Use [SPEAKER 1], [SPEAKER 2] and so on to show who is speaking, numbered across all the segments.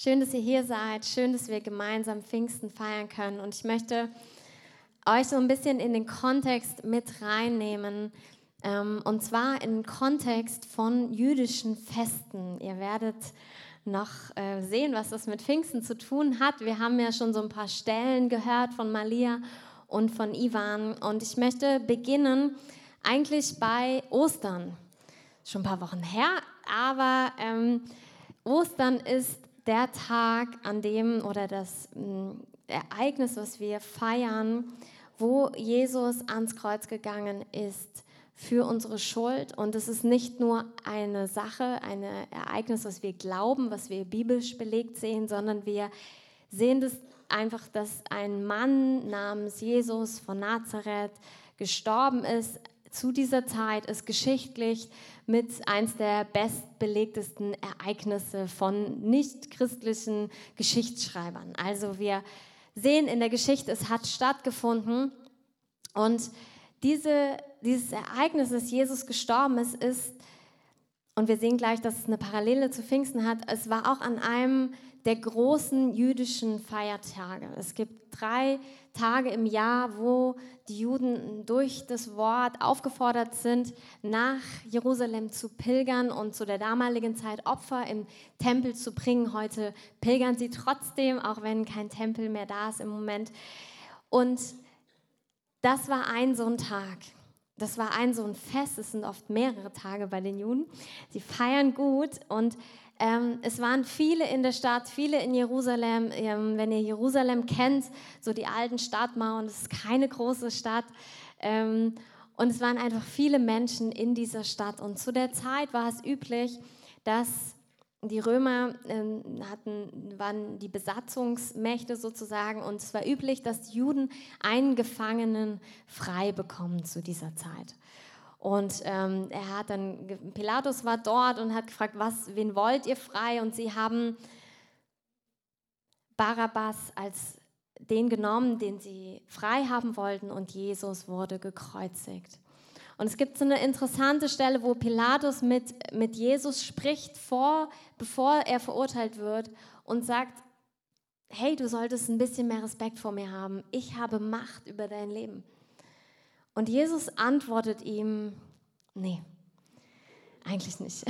[SPEAKER 1] Schön, dass ihr hier seid. Schön, dass wir gemeinsam Pfingsten feiern können. Und ich möchte euch so ein bisschen in den Kontext mit reinnehmen. Ähm, und zwar in den Kontext von jüdischen Festen. Ihr werdet noch äh, sehen, was das mit Pfingsten zu tun hat. Wir haben ja schon so ein paar Stellen gehört von Malia und von Ivan. Und ich möchte beginnen eigentlich bei Ostern. Schon ein paar Wochen her, aber ähm, Ostern ist der Tag, an dem oder das mh, mm, Ereignis, was wir feiern, wo Jesus ans Kreuz gegangen ist für unsere Schuld. Und es ist nicht nur eine Sache, ein Ereignis, was wir glauben, was wir biblisch belegt sehen, sondern wir sehen das einfach, dass ein Mann namens Jesus von Nazareth gestorben ist zu dieser Zeit, ist geschichtlich mit eins der bestbelegtesten Ereignisse von nicht-christlichen Geschichtsschreibern. Also wir sehen in der Geschichte, es hat stattgefunden und diese, dieses Ereignis, dass Jesus gestorben ist, ist, und wir sehen gleich, dass es eine Parallele zu Pfingsten hat, es war auch an einem der großen jüdischen Feiertage. Es gibt drei Tage im Jahr, wo die Juden durch das Wort aufgefordert sind, nach Jerusalem zu pilgern und zu der damaligen Zeit Opfer im Tempel zu bringen. Heute pilgern sie trotzdem, auch wenn kein Tempel mehr da ist im Moment. Und das war ein so ein Tag. Das war ein so ein Fest. Es sind oft mehrere Tage bei den Juden. Sie feiern gut und ähm, es waren viele in der Stadt, viele in Jerusalem. Ähm, wenn ihr Jerusalem kennt, so die alten Stadtmauern, das ist keine große Stadt. Ähm, und es waren einfach viele Menschen in dieser Stadt. Und zu der Zeit war es üblich, dass die Römer ähm, hatten, waren die Besatzungsmächte sozusagen und es war üblich, dass die Juden einen Gefangenen frei bekommen zu dieser Zeit. Und ähm, er hat dann, Pilatus war dort und hat gefragt, was, wen wollt ihr frei? Und sie haben Barabbas als den genommen, den sie frei haben wollten und Jesus wurde gekreuzigt. Und es gibt so eine interessante Stelle, wo Pilatus mit, mit Jesus spricht, vor, bevor er verurteilt wird und sagt, hey, du solltest ein bisschen mehr Respekt vor mir haben. Ich habe Macht über dein Leben. Und Jesus antwortet ihm, nee, eigentlich nicht.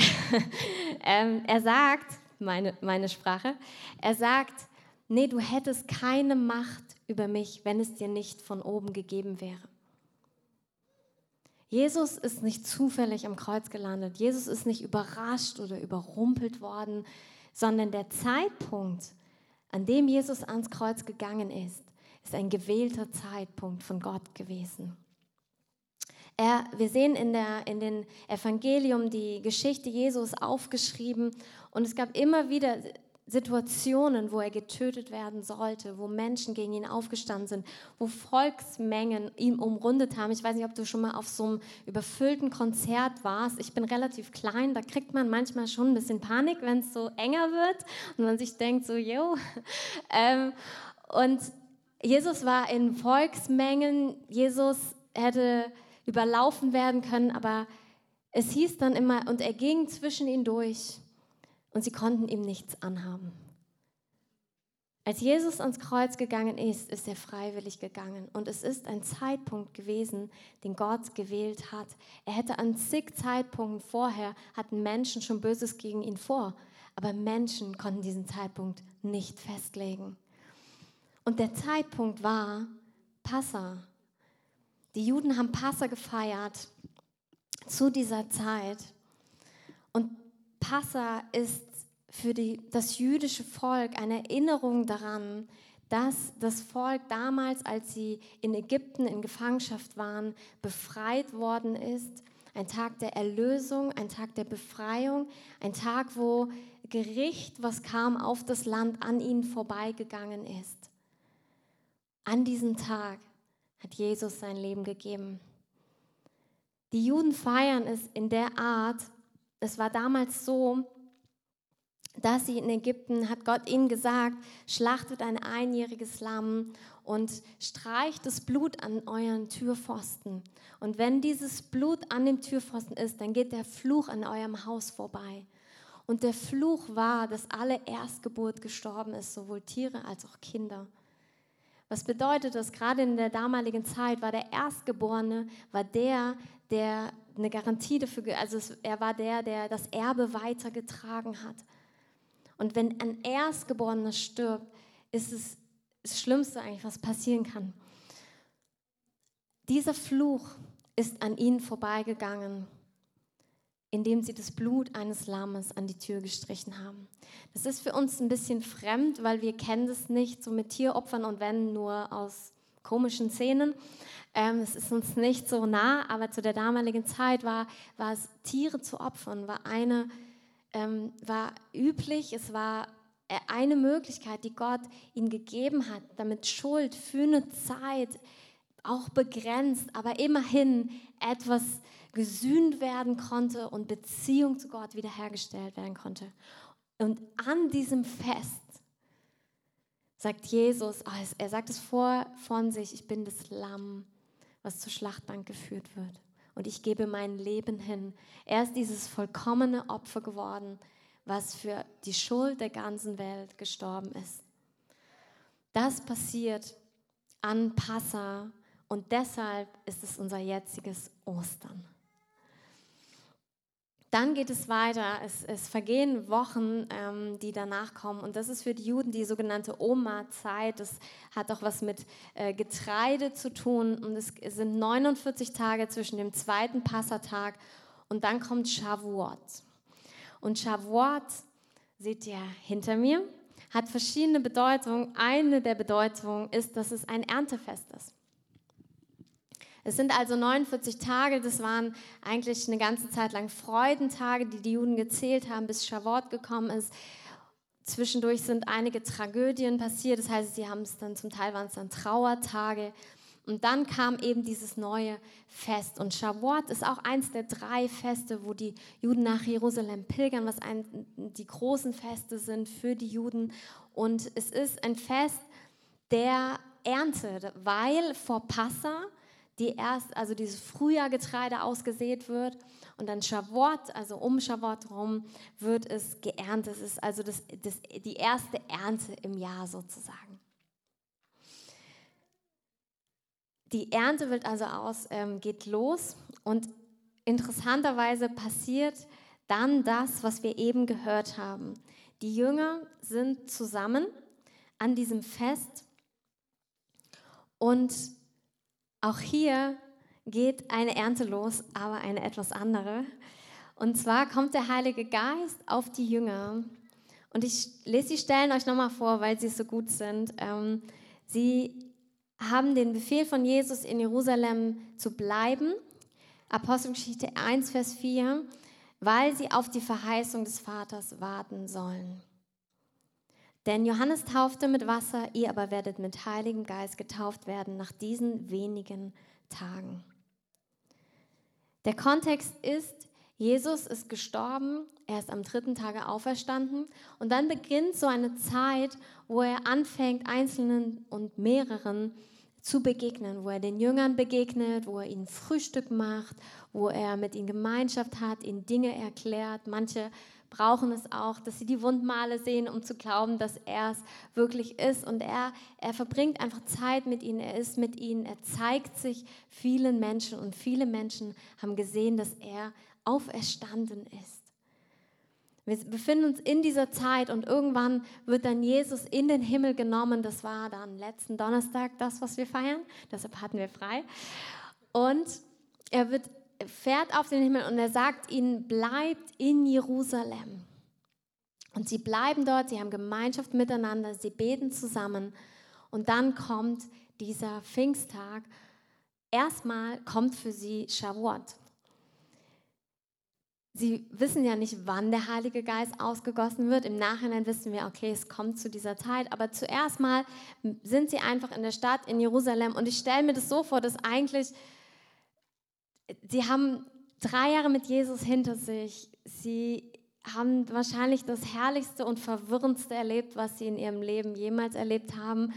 [SPEAKER 1] ähm, er sagt, meine, meine Sprache, er sagt, nee, du hättest keine Macht über mich, wenn es dir nicht von oben gegeben wäre. Jesus ist nicht zufällig am Kreuz gelandet. Jesus ist nicht überrascht oder überrumpelt worden, sondern der Zeitpunkt, an dem Jesus ans Kreuz gegangen ist, ist ein gewählter Zeitpunkt von Gott gewesen. Er, wir sehen in, der, in den Evangelium die Geschichte Jesus aufgeschrieben und es gab immer wieder Situationen, wo er getötet werden sollte, wo Menschen gegen ihn aufgestanden sind, wo Volksmengen ihn umrundet haben. Ich weiß nicht, ob du schon mal auf so einem überfüllten Konzert warst. Ich bin relativ klein, da kriegt man manchmal schon ein bisschen Panik, wenn es so enger wird und man sich denkt so, yo. Ähm, und Jesus war in Volksmengen, Jesus hätte überlaufen werden können, aber es hieß dann immer, und er ging zwischen ihnen durch und sie konnten ihm nichts anhaben. Als Jesus ans Kreuz gegangen ist, ist er freiwillig gegangen. Und es ist ein Zeitpunkt gewesen, den Gott gewählt hat. Er hätte an zig Zeitpunkten vorher, hatten Menschen schon Böses gegen ihn vor. Aber Menschen konnten diesen Zeitpunkt nicht festlegen. Und der Zeitpunkt war Passa, die Juden haben Passa gefeiert zu dieser Zeit. Und Passa ist für die, das jüdische Volk eine Erinnerung daran, dass das Volk damals, als sie in Ägypten in Gefangenschaft waren, befreit worden ist. Ein Tag der Erlösung, ein Tag der Befreiung, ein Tag, wo Gericht, was kam auf das Land, an ihnen vorbeigegangen ist. An diesem Tag hat Jesus sein Leben gegeben. Die Juden feiern es in der Art, es war damals so, dass sie in Ägypten, hat Gott ihnen gesagt, schlachtet ein einjähriges Lamm und streicht das Blut an euren Türpfosten. Und wenn dieses Blut an dem Türpfosten ist, dann geht der Fluch an eurem Haus vorbei. Und der Fluch war, dass alle Erstgeburt gestorben ist, sowohl Tiere als auch Kinder. Was bedeutet das? Gerade in der damaligen Zeit war der Erstgeborene, war der, der eine Garantie dafür, also er war der, der das Erbe weitergetragen hat. Und wenn ein Erstgeborener stirbt, ist es das Schlimmste eigentlich, was passieren kann. Dieser Fluch ist an ihnen vorbeigegangen, indem sie das Blut eines Lammes an die Tür gestrichen haben. Das ist für uns ein bisschen fremd, weil wir kennen das nicht so mit Tieropfern und wenn nur aus komischen Szenen. Ähm, es ist uns nicht so nah, aber zu der damaligen Zeit war, war es Tiere zu opfern, war eine ähm, war üblich, es war äh, eine Möglichkeit, die Gott ihnen gegeben hat, damit Schuld für eine Zeit auch begrenzt, aber immerhin etwas gesühnt werden konnte und Beziehung zu Gott wiederhergestellt werden konnte. Und an diesem Fest sagt Jesus, oh, er sagt es vor von sich, ich bin das Lamm, was zur Schlachtbank geführt wird. Und ich gebe mein Leben hin. Er ist dieses vollkommene Opfer geworden, was für die Schuld der ganzen Welt gestorben ist. Das passiert an Passa und deshalb ist es unser jetziges Ostern. Dann geht es weiter. Es, es vergehen Wochen, ähm, die danach kommen. Und das ist für die Juden die sogenannte Oma-Zeit. Das hat auch was mit äh, Getreide zu tun. Und es sind 49 Tage zwischen dem zweiten Passatag und dann kommt Shavuot. Und Shavuot, seht ihr hinter mir, hat verschiedene Bedeutungen. Eine der Bedeutungen ist, dass es ein Erntefest ist. Es sind also 49 Tage, das waren eigentlich eine ganze Zeit lang Freudentage, die die Juden gezählt haben, bis Shavuot gekommen ist. Zwischendurch sind einige Tragödien passiert, das heißt, sie haben es dann, zum Teil waren es dann Trauertage. Und dann kam eben dieses neue Fest. Und Shavuot ist auch eins der drei Feste, wo die Juden nach Jerusalem pilgern, was ein, die großen Feste sind für die Juden. Und es ist ein Fest der Ernte, weil vor Passa die erst, also dieses Frühjahrgetreide ausgesät wird und dann Shavuot, also um Shavuot rum, wird es geerntet. Es ist also das, das, die erste Ernte im Jahr sozusagen. Die Ernte wird also aus, ähm, geht los und interessanterweise passiert dann das, was wir eben gehört haben. Die Jünger sind zusammen an diesem Fest und auch hier geht eine Ernte los, aber eine etwas andere. Und zwar kommt der Heilige Geist auf die Jünger. Und ich lese die Stellen euch nochmal vor, weil sie so gut sind. Ähm, sie haben den Befehl von Jesus in Jerusalem zu bleiben. Apostelgeschichte 1, Vers 4, weil sie auf die Verheißung des Vaters warten sollen. Denn Johannes taufte mit Wasser, ihr aber werdet mit Heiligem Geist getauft werden nach diesen wenigen Tagen. Der Kontext ist, Jesus ist gestorben, er ist am dritten Tage auferstanden und dann beginnt so eine Zeit, wo er anfängt, Einzelnen und mehreren zu begegnen, wo er den Jüngern begegnet, wo er ihnen Frühstück macht, wo er mit ihnen Gemeinschaft hat, ihnen Dinge erklärt. Manche brauchen es auch, dass sie die Wundmale sehen, um zu glauben, dass er es wirklich ist. Und er, er verbringt einfach Zeit mit ihnen, er ist mit ihnen, er zeigt sich vielen Menschen und viele Menschen haben gesehen, dass er auferstanden ist. Wir befinden uns in dieser Zeit und irgendwann wird dann Jesus in den Himmel genommen. Das war dann letzten Donnerstag das, was wir feiern. Deshalb hatten wir frei. Und er wird fährt auf den Himmel und er sagt ihnen, bleibt in Jerusalem. Und sie bleiben dort, sie haben Gemeinschaft miteinander, sie beten zusammen. Und dann kommt dieser Pfingsttag. Erstmal kommt für sie Shavuot. Sie wissen ja nicht, wann der Heilige Geist ausgegossen wird. Im Nachhinein wissen wir, okay, es kommt zu dieser Zeit. Aber zuerst mal sind sie einfach in der Stadt in Jerusalem. Und ich stelle mir das so vor, dass eigentlich sie haben drei Jahre mit Jesus hinter sich. Sie haben wahrscheinlich das Herrlichste und Verwirrendste erlebt, was sie in ihrem Leben jemals erlebt haben.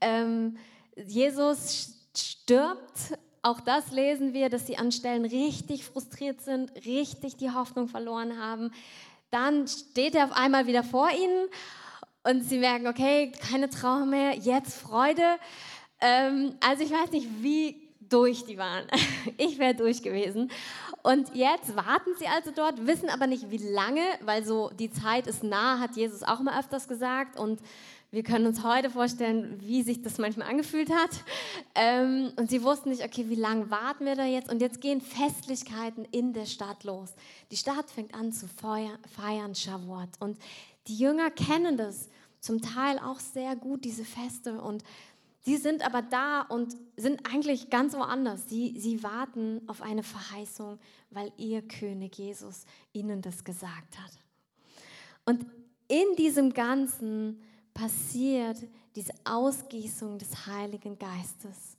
[SPEAKER 1] Ähm, Jesus stirbt. Auch das lesen wir, dass sie an Stellen richtig frustriert sind, richtig die Hoffnung verloren haben. Dann steht er auf einmal wieder vor ihnen und sie merken, okay, keine Trauer mehr, jetzt Freude. Ähm, also ich weiß nicht, wie durch die waren. Ich wäre durch gewesen. Und jetzt warten sie also dort, wissen aber nicht wie lange, weil so die Zeit ist nah, hat Jesus auch mal öfters gesagt. Und wir können uns heute vorstellen, wie sich das manchmal angefühlt hat. Ähm, und sie wussten nicht, okay, wie lange warten wir da jetzt? Und jetzt gehen Festlichkeiten in der Stadt los. Die Stadt fängt an zu feiern, Shavuot. Und die Jünger kennen das zum Teil auch sehr gut, diese Feste. Und Sie sind aber da und sind eigentlich ganz woanders. Sie, sie warten auf eine Verheißung, weil ihr König Jesus ihnen das gesagt hat. Und in diesem Ganzen passiert diese Ausgießung des Heiligen Geistes.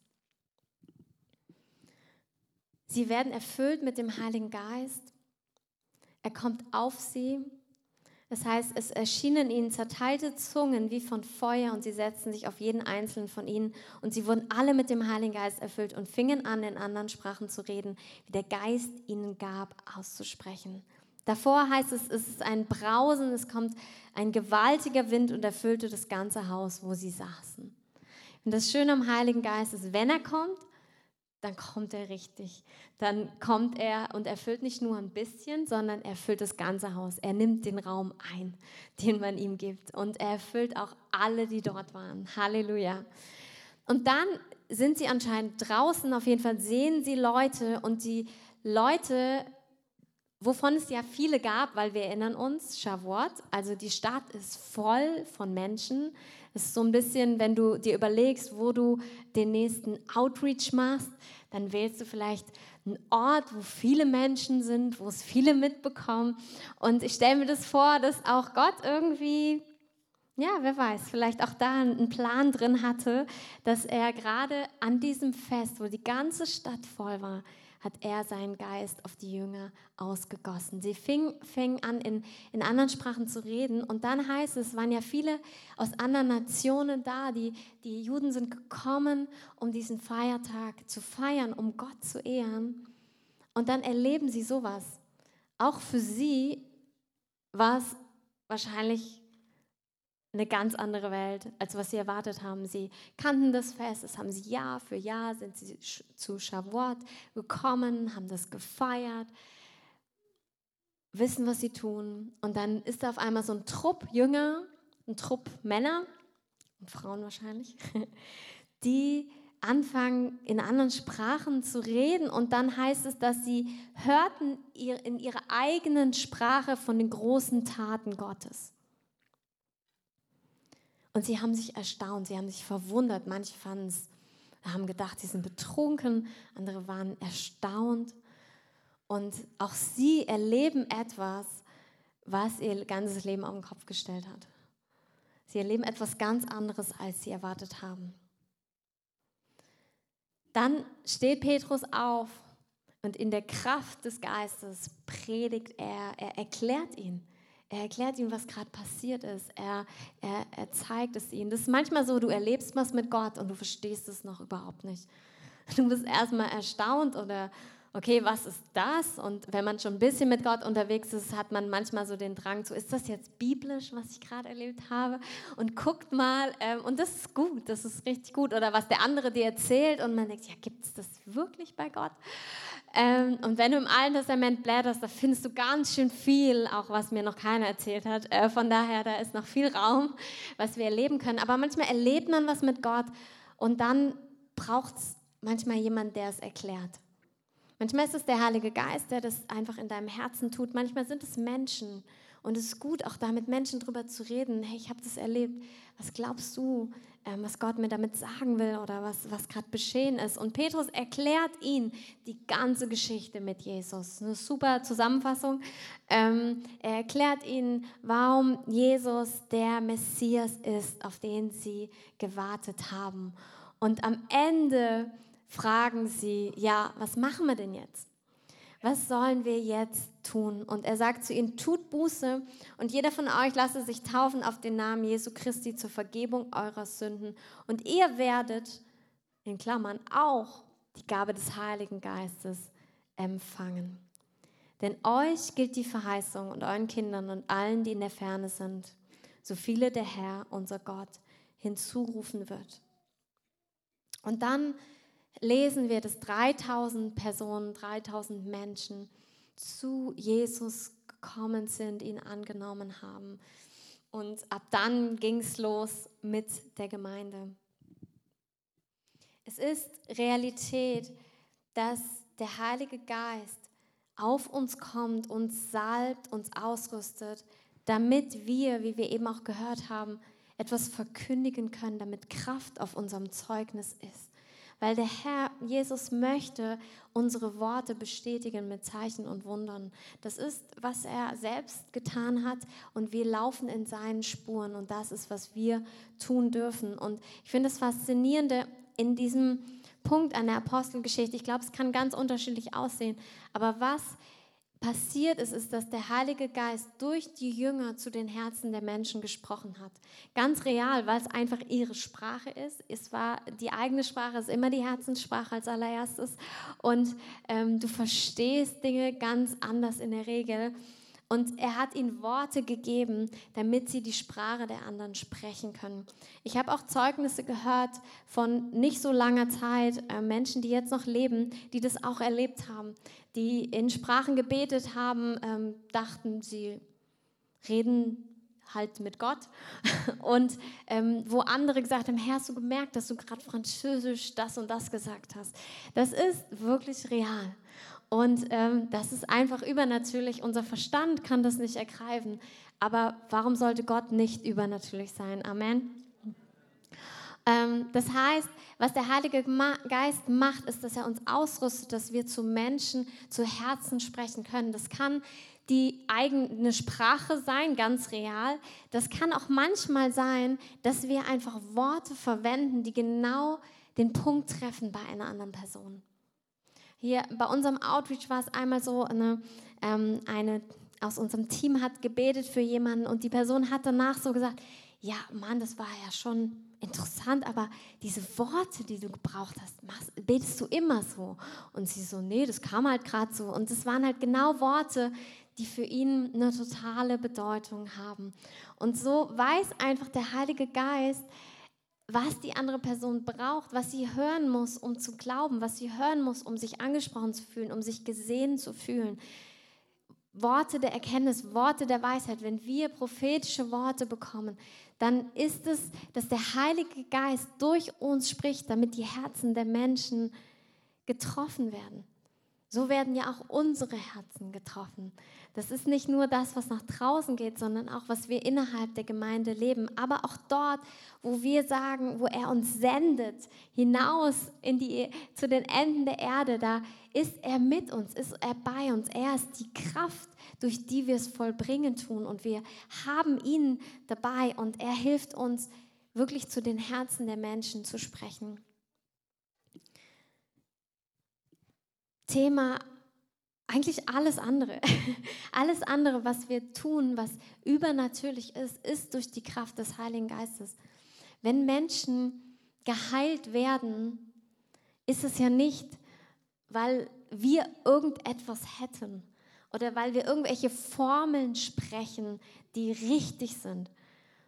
[SPEAKER 1] Sie werden erfüllt mit dem Heiligen Geist. Er kommt auf sie das heißt, es erschienen ihnen zerteilte Zungen wie von Feuer und sie setzten sich auf jeden einzelnen von ihnen und sie wurden alle mit dem Heiligen Geist erfüllt und fingen an, in anderen Sprachen zu reden, wie der Geist ihnen gab, auszusprechen. Davor heißt es, es ist ein Brausen, es kommt ein gewaltiger Wind und erfüllte das ganze Haus, wo sie saßen. Und das Schöne am Heiligen Geist ist, wenn er kommt, dann kommt er richtig. Dann kommt er und erfüllt nicht nur ein bisschen, sondern er füllt das ganze Haus. Er nimmt den Raum ein, den man ihm gibt. Und er erfüllt auch alle, die dort waren. Halleluja. Und dann sind sie anscheinend draußen, auf jeden Fall sehen sie Leute und die Leute, wovon es ja viele gab, weil wir erinnern uns, Shavuot, also die Stadt ist voll von Menschen, es ist so ein bisschen, wenn du dir überlegst, wo du den nächsten Outreach machst, dann wählst du vielleicht einen Ort, wo viele Menschen sind, wo es viele mitbekommen. Und ich stelle mir das vor, dass auch Gott irgendwie, ja, wer weiß, vielleicht auch da einen Plan drin hatte, dass er gerade an diesem Fest, wo die ganze Stadt voll war, hat er seinen Geist auf die Jünger ausgegossen. Sie fingen fing an, in, in anderen Sprachen zu reden. Und dann heißt es, waren ja viele aus anderen Nationen da. Die, die Juden sind gekommen, um diesen Feiertag zu feiern, um Gott zu ehren. Und dann erleben sie sowas. Auch für sie war es wahrscheinlich eine ganz andere Welt, als was sie erwartet haben. Sie kannten das Fest, das haben sie Jahr für Jahr, sind sie zu Shavuot gekommen, haben das gefeiert, wissen, was sie tun. Und dann ist da auf einmal so ein Trupp Jünger, ein Trupp Männer und Frauen wahrscheinlich, die anfangen, in anderen Sprachen zu reden. Und dann heißt es, dass sie hörten in ihrer eigenen Sprache von den großen Taten Gottes. Und sie haben sich erstaunt, sie haben sich verwundert. Manche fanden es, haben gedacht, sie sind betrunken, andere waren erstaunt. Und auch sie erleben etwas, was ihr ganzes Leben auf den Kopf gestellt hat. Sie erleben etwas ganz anderes, als sie erwartet haben. Dann steht Petrus auf und in der Kraft des Geistes predigt er, er erklärt ihn. Er erklärt ihm, was gerade passiert ist. Er, er, er zeigt es ihnen. Das ist manchmal so, du erlebst was mit Gott und du verstehst es noch überhaupt nicht. Du bist erstmal erstaunt oder, okay, was ist das? Und wenn man schon ein bisschen mit Gott unterwegs ist, hat man manchmal so den Drang zu, ist das jetzt biblisch, was ich gerade erlebt habe? Und guckt mal, ähm, und das ist gut, das ist richtig gut. Oder was der andere dir erzählt und man denkt, ja, gibt es das wirklich bei Gott? Ähm, und wenn du im Alten Testament blätterst, da findest du ganz schön viel, auch was mir noch keiner erzählt hat. Äh, von daher, da ist noch viel Raum, was wir erleben können. Aber manchmal erlebt man was mit Gott und dann braucht es manchmal jemand, der es erklärt. Manchmal ist es der Heilige Geist, der das einfach in deinem Herzen tut. Manchmal sind es Menschen. Und es ist gut, auch da mit Menschen drüber zu reden. Hey, ich habe das erlebt. Was glaubst du, ähm, was Gott mir damit sagen will oder was, was gerade geschehen ist? Und Petrus erklärt ihn die ganze Geschichte mit Jesus. Eine super Zusammenfassung. Ähm, er erklärt ihnen, warum Jesus der Messias ist, auf den sie gewartet haben. Und am Ende fragen sie, ja, was machen wir denn jetzt? Was sollen wir jetzt tun? Und er sagt zu ihnen, tut Buße und jeder von euch lasse sich taufen auf den Namen Jesu Christi zur Vergebung eurer Sünden. Und ihr werdet, in Klammern, auch die Gabe des Heiligen Geistes empfangen. Denn euch gilt die Verheißung und euren Kindern und allen, die in der Ferne sind, so viele der Herr, unser Gott, hinzurufen wird. Und dann lesen wir, dass 3000 Personen, 3000 Menschen zu Jesus gekommen sind, ihn angenommen haben. Und ab dann ging es los mit der Gemeinde. Es ist Realität, dass der Heilige Geist auf uns kommt, uns salbt, uns ausrüstet, damit wir, wie wir eben auch gehört haben, etwas verkündigen können, damit Kraft auf unserem Zeugnis ist. Weil der Herr Jesus möchte unsere Worte bestätigen mit Zeichen und Wundern. Das ist, was er selbst getan hat und wir laufen in seinen Spuren und das ist, was wir tun dürfen. Und ich finde das Faszinierende in diesem Punkt an der Apostelgeschichte. Ich glaube, es kann ganz unterschiedlich aussehen. Aber was passiert ist, ist, dass der Heilige Geist durch die Jünger zu den Herzen der Menschen gesprochen hat. Ganz real, weil es einfach ihre Sprache ist. Es war die eigene Sprache, ist immer die Herzenssprache als allererstes. Und ähm, du verstehst Dinge ganz anders in der Regel. Und er hat ihnen Worte gegeben, damit sie die Sprache der anderen sprechen können. Ich habe auch Zeugnisse gehört von nicht so langer Zeit, äh, Menschen, die jetzt noch leben, die das auch erlebt haben, die in Sprachen gebetet haben, ähm, dachten, sie reden halt mit Gott. Und ähm, wo andere gesagt haben, Herr, hast du gemerkt, dass du gerade Französisch das und das gesagt hast. Das ist wirklich real. Und ähm, das ist einfach übernatürlich. Unser Verstand kann das nicht ergreifen. Aber warum sollte Gott nicht übernatürlich sein? Amen. Ähm, das heißt, was der Heilige Geist macht, ist, dass er uns ausrüstet, dass wir zu Menschen, zu Herzen sprechen können. Das kann die eigene Sprache sein, ganz real. Das kann auch manchmal sein, dass wir einfach Worte verwenden, die genau den Punkt treffen bei einer anderen Person. Hier bei unserem Outreach war es einmal so, eine, ähm, eine aus unserem Team hat gebetet für jemanden und die Person hat danach so gesagt, ja, Mann, das war ja schon interessant, aber diese Worte, die du gebraucht hast, machst, betest du immer so? Und sie so, nee, das kam halt gerade so. Und es waren halt genau Worte, die für ihn eine totale Bedeutung haben. Und so weiß einfach der Heilige Geist, was die andere Person braucht, was sie hören muss, um zu glauben, was sie hören muss, um sich angesprochen zu fühlen, um sich gesehen zu fühlen. Worte der Erkenntnis, Worte der Weisheit, wenn wir prophetische Worte bekommen, dann ist es, dass der Heilige Geist durch uns spricht, damit die Herzen der Menschen getroffen werden. So werden ja auch unsere Herzen getroffen. Das ist nicht nur das, was nach draußen geht, sondern auch, was wir innerhalb der Gemeinde leben. Aber auch dort, wo wir sagen, wo er uns sendet, hinaus in die, zu den Enden der Erde, da ist er mit uns, ist er bei uns. Er ist die Kraft, durch die wir es vollbringen tun. Und wir haben ihn dabei und er hilft uns, wirklich zu den Herzen der Menschen zu sprechen. Thema eigentlich alles andere. Alles andere, was wir tun, was übernatürlich ist, ist durch die Kraft des Heiligen Geistes. Wenn Menschen geheilt werden, ist es ja nicht, weil wir irgendetwas hätten oder weil wir irgendwelche Formeln sprechen, die richtig sind,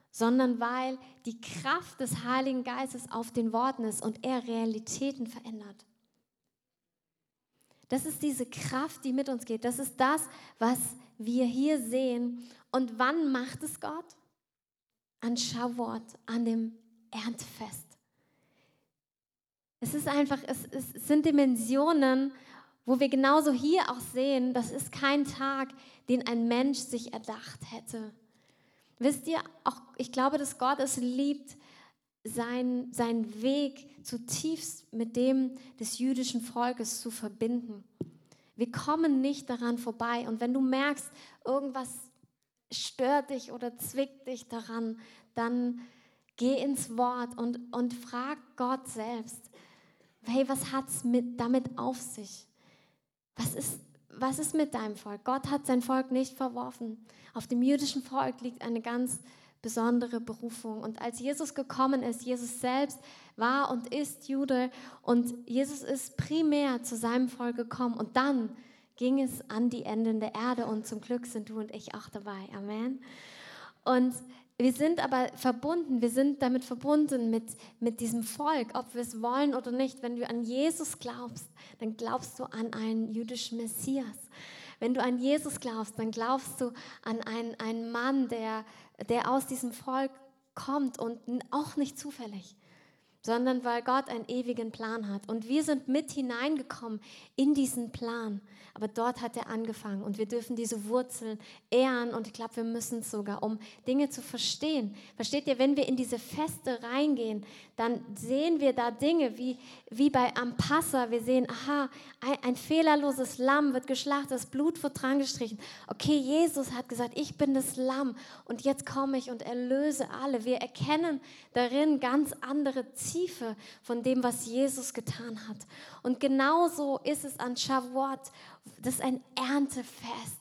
[SPEAKER 1] sondern weil die Kraft des Heiligen Geistes auf den Worten ist und er Realitäten verändert. Das ist diese Kraft, die mit uns geht. Das ist das, was wir hier sehen. Und wann macht es Gott? An Shavuot, an dem Erntfest. Es ist einfach, es, es sind Dimensionen, wo wir genauso hier auch sehen, das ist kein Tag, den ein Mensch sich erdacht hätte. Wisst ihr, auch ich glaube, dass Gott es liebt, sein, seinen Weg zutiefst mit dem des jüdischen Volkes zu verbinden. Wir kommen nicht daran vorbei. Und wenn du merkst, irgendwas stört dich oder zwickt dich daran, dann geh ins Wort und, und frag Gott selbst, hey, was hat es damit auf sich? Was ist, was ist mit deinem Volk? Gott hat sein Volk nicht verworfen. Auf dem jüdischen Volk liegt eine ganz besondere Berufung. Und als Jesus gekommen ist, Jesus selbst war und ist Jude und Jesus ist primär zu seinem Volk gekommen und dann ging es an die Enden der Erde und zum Glück sind du und ich auch dabei. Amen. Und wir sind aber verbunden, wir sind damit verbunden mit, mit diesem Volk, ob wir es wollen oder nicht. Wenn du an Jesus glaubst, dann glaubst du an einen jüdischen Messias. Wenn du an Jesus glaubst, dann glaubst du an einen, einen Mann, der, der aus diesem Volk kommt und auch nicht zufällig sondern weil Gott einen ewigen Plan hat. Und wir sind mit hineingekommen in diesen Plan. Aber dort hat er angefangen und wir dürfen diese Wurzeln ehren und ich glaube, wir müssen es sogar, um Dinge zu verstehen. Versteht ihr, wenn wir in diese Feste reingehen, dann sehen wir da Dinge wie, wie bei Ampassa. Wir sehen, aha, ein, ein fehlerloses Lamm wird geschlachtet, das Blut wird dran gestrichen. Okay, Jesus hat gesagt, ich bin das Lamm und jetzt komme ich und erlöse alle. Wir erkennen darin ganz andere Tiefe von dem, was Jesus getan hat. Und genauso ist es an Shavuot. Das ist ein Erntefest.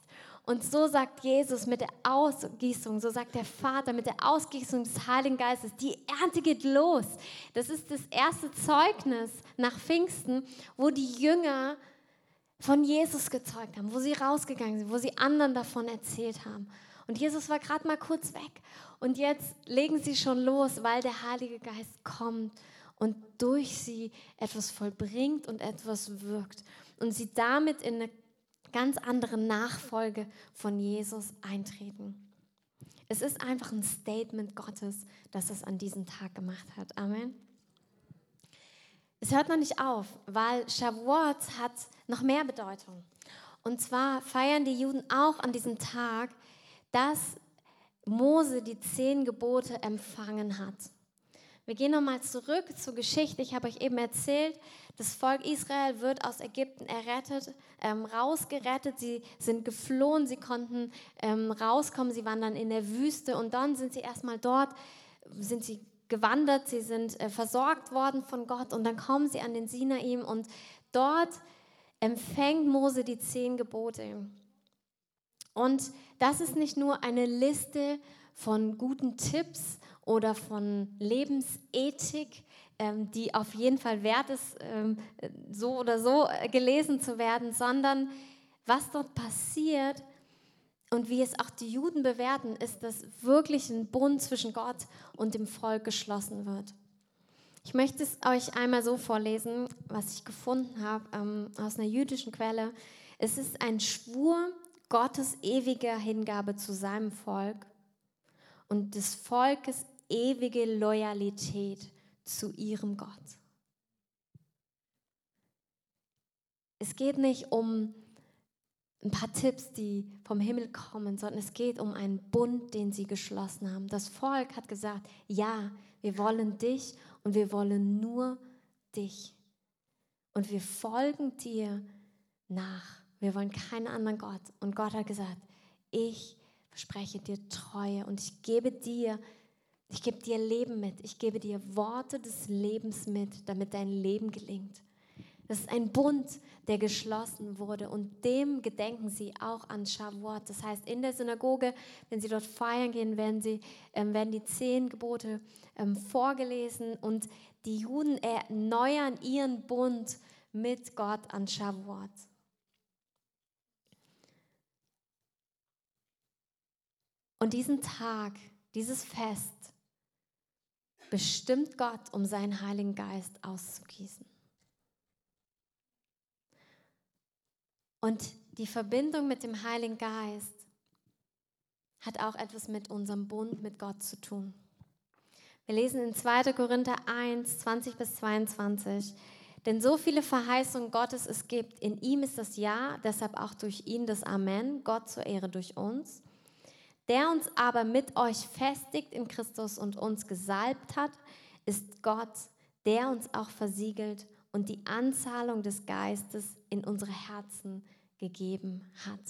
[SPEAKER 1] Und so sagt Jesus mit der Ausgießung, so sagt der Vater mit der Ausgießung des Heiligen Geistes, die Ernte geht los. Das ist das erste Zeugnis nach Pfingsten, wo die Jünger von Jesus gezeugt haben, wo sie rausgegangen sind, wo sie anderen davon erzählt haben. Und Jesus war gerade mal kurz weg. Und jetzt legen sie schon los, weil der Heilige Geist kommt und durch sie etwas vollbringt und etwas wirkt. Und sie damit in eine ganz andere Nachfolge von Jesus eintreten. Es ist einfach ein Statement Gottes, das es an diesem Tag gemacht hat. Amen. Es hört noch nicht auf, weil Shavuot hat noch mehr Bedeutung. Und zwar feiern die Juden auch an diesem Tag, dass Mose die zehn Gebote empfangen hat. Wir gehen nochmal zurück zur Geschichte. Ich habe euch eben erzählt, das Volk Israel wird aus Ägypten errettet, ähm, rausgerettet. Sie sind geflohen, sie konnten ähm, rauskommen. Sie waren dann in der Wüste und dann sind sie erstmal dort, sind sie gewandert, sie sind äh, versorgt worden von Gott und dann kommen sie an den Sinaim und dort empfängt Mose die zehn Gebote. Und das ist nicht nur eine Liste von guten Tipps oder von Lebensethik, ähm, die auf jeden Fall wert ist, ähm, so oder so äh, gelesen zu werden, sondern was dort passiert und wie es auch die Juden bewerten, ist, dass wirklich ein Bund zwischen Gott und dem Volk geschlossen wird. Ich möchte es euch einmal so vorlesen, was ich gefunden habe ähm, aus einer jüdischen Quelle. Es ist ein Schwur Gottes ewiger Hingabe zu seinem Volk und des Volkes ewige Loyalität zu ihrem Gott. Es geht nicht um ein paar Tipps, die vom Himmel kommen, sondern es geht um einen Bund, den sie geschlossen haben. Das Volk hat gesagt, ja, wir wollen dich und wir wollen nur dich. Und wir folgen dir nach. Wir wollen keinen anderen Gott. Und Gott hat gesagt, ich verspreche dir Treue und ich gebe dir ich gebe dir Leben mit. Ich gebe dir Worte des Lebens mit, damit dein Leben gelingt. Das ist ein Bund, der geschlossen wurde und dem gedenken sie auch an Shavuot. Das heißt, in der Synagoge, wenn sie dort feiern gehen, werden, sie, ähm, werden die zehn Gebote ähm, vorgelesen und die Juden erneuern ihren Bund mit Gott an Shavuot. Und diesen Tag, dieses Fest, bestimmt Gott, um seinen Heiligen Geist auszugießen. Und die Verbindung mit dem Heiligen Geist hat auch etwas mit unserem Bund mit Gott zu tun. Wir lesen in 2. Korinther 1, 20 bis 22. Denn so viele Verheißungen Gottes es gibt, in ihm ist das Ja, deshalb auch durch ihn das Amen, Gott zur Ehre durch uns der uns aber mit euch festigt in Christus und uns gesalbt hat, ist Gott, der uns auch versiegelt und die Anzahlung des Geistes in unsere Herzen gegeben hat.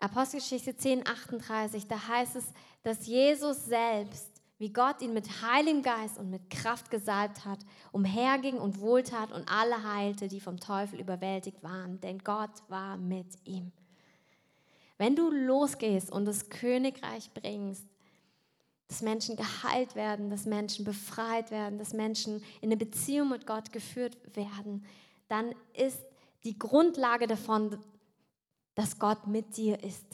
[SPEAKER 1] Apostelgeschichte 10, 38, da heißt es, dass Jesus selbst, wie Gott ihn mit Heiligem Geist und mit Kraft gesalbt hat, umherging und wohltat und alle heilte, die vom Teufel überwältigt waren, denn Gott war mit ihm. Wenn du losgehst und das Königreich bringst, dass Menschen geheilt werden, dass Menschen befreit werden, dass Menschen in eine Beziehung mit Gott geführt werden, dann ist die Grundlage davon, dass Gott mit dir ist.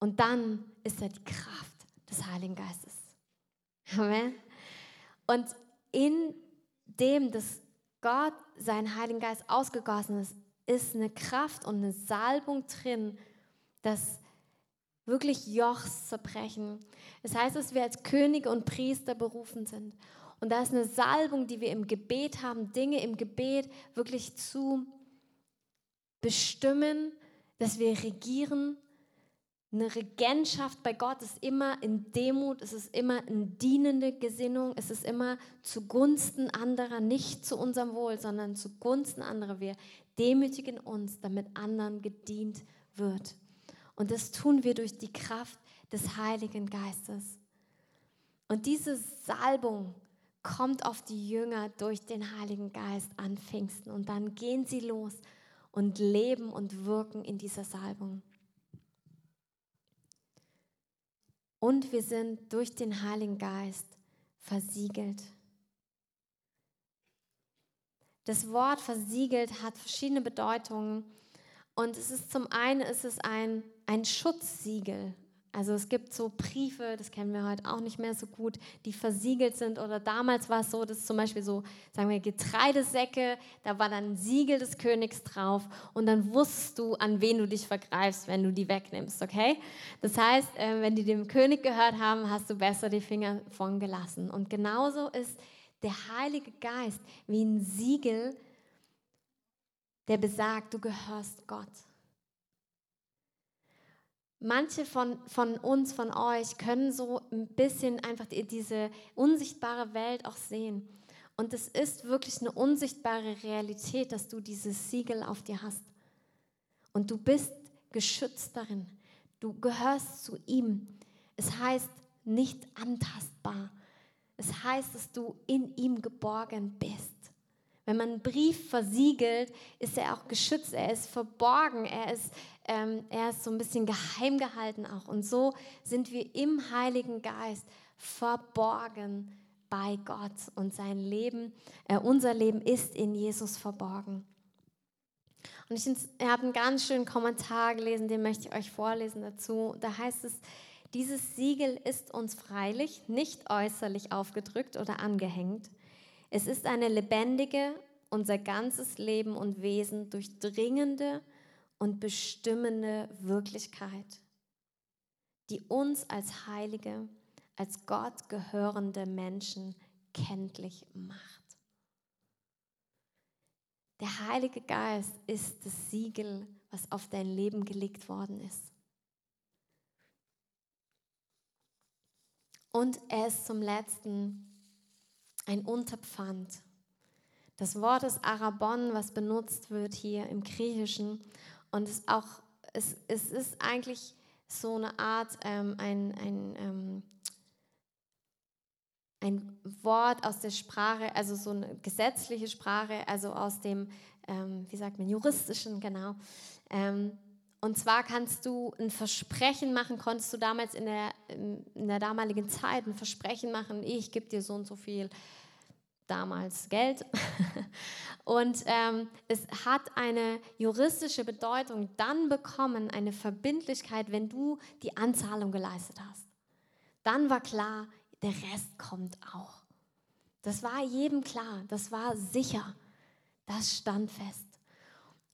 [SPEAKER 1] Und dann ist er die Kraft des Heiligen Geistes. Amen. Und in dem, dass Gott seinen Heiligen Geist ausgegossen ist, ist eine Kraft und eine Salbung drin, dass wirklich Jochs zerbrechen. Das heißt, dass wir als Könige und Priester berufen sind. Und da ist eine Salbung, die wir im Gebet haben, Dinge im Gebet wirklich zu bestimmen, dass wir regieren. Eine Regentschaft bei Gott ist immer in Demut, es ist immer eine dienende Gesinnung, es ist immer zugunsten anderer, nicht zu unserem Wohl, sondern zugunsten anderer. Wir demütigen uns, damit anderen gedient wird. Und das tun wir durch die Kraft des Heiligen Geistes. Und diese Salbung kommt auf die Jünger durch den Heiligen Geist an Pfingsten. Und dann gehen sie los und leben und wirken in dieser Salbung. Und wir sind durch den Heiligen Geist versiegelt. Das Wort versiegelt hat verschiedene Bedeutungen. Und es ist zum einen ist es ein, ein Schutzsiegel. Also es gibt so Briefe, das kennen wir heute auch nicht mehr so gut, die versiegelt sind. Oder damals war es so, dass zum Beispiel so, sagen wir, Getreidesäcke, da war dann ein Siegel des Königs drauf und dann wusstest du, an wen du dich vergreifst, wenn du die wegnimmst, okay? Das heißt, äh, wenn die dem König gehört haben, hast du besser die Finger von gelassen. Und genauso ist der Heilige Geist wie ein Siegel, der besagt, du gehörst Gott. Manche von, von uns, von euch, können so ein bisschen einfach die, diese unsichtbare Welt auch sehen. Und es ist wirklich eine unsichtbare Realität, dass du dieses Siegel auf dir hast. Und du bist geschützt darin. Du gehörst zu ihm. Es heißt nicht antastbar. Es heißt, dass du in ihm geborgen bist. Wenn man einen Brief versiegelt, ist er auch geschützt, er ist verborgen, er ist, ähm, er ist so ein bisschen geheim gehalten auch. Und so sind wir im Heiligen Geist verborgen bei Gott und sein Leben, äh, unser Leben ist in Jesus verborgen. Und ich, ich habe einen ganz schönen Kommentar gelesen, den möchte ich euch vorlesen dazu. Da heißt es, dieses Siegel ist uns freilich nicht äußerlich aufgedrückt oder angehängt. Es ist eine lebendige, unser ganzes Leben und Wesen durchdringende und bestimmende Wirklichkeit, die uns als Heilige, als Gott gehörende Menschen kenntlich macht. Der Heilige Geist ist das Siegel, was auf dein Leben gelegt worden ist. Und er ist zum letzten ein Unterpfand. Das Wort ist Arabon, was benutzt wird hier im Griechischen. Und es, auch, es, es ist eigentlich so eine Art, ähm, ein, ein, ähm, ein Wort aus der Sprache, also so eine gesetzliche Sprache, also aus dem, ähm, wie sagt man, juristischen, genau. Ähm, und zwar kannst du ein Versprechen machen, konntest du damals in der, in der damaligen Zeit ein Versprechen machen, ich gebe dir so und so viel damals Geld. Und ähm, es hat eine juristische Bedeutung dann bekommen, eine Verbindlichkeit, wenn du die Anzahlung geleistet hast. Dann war klar, der Rest kommt auch. Das war jedem klar, das war sicher, das stand fest.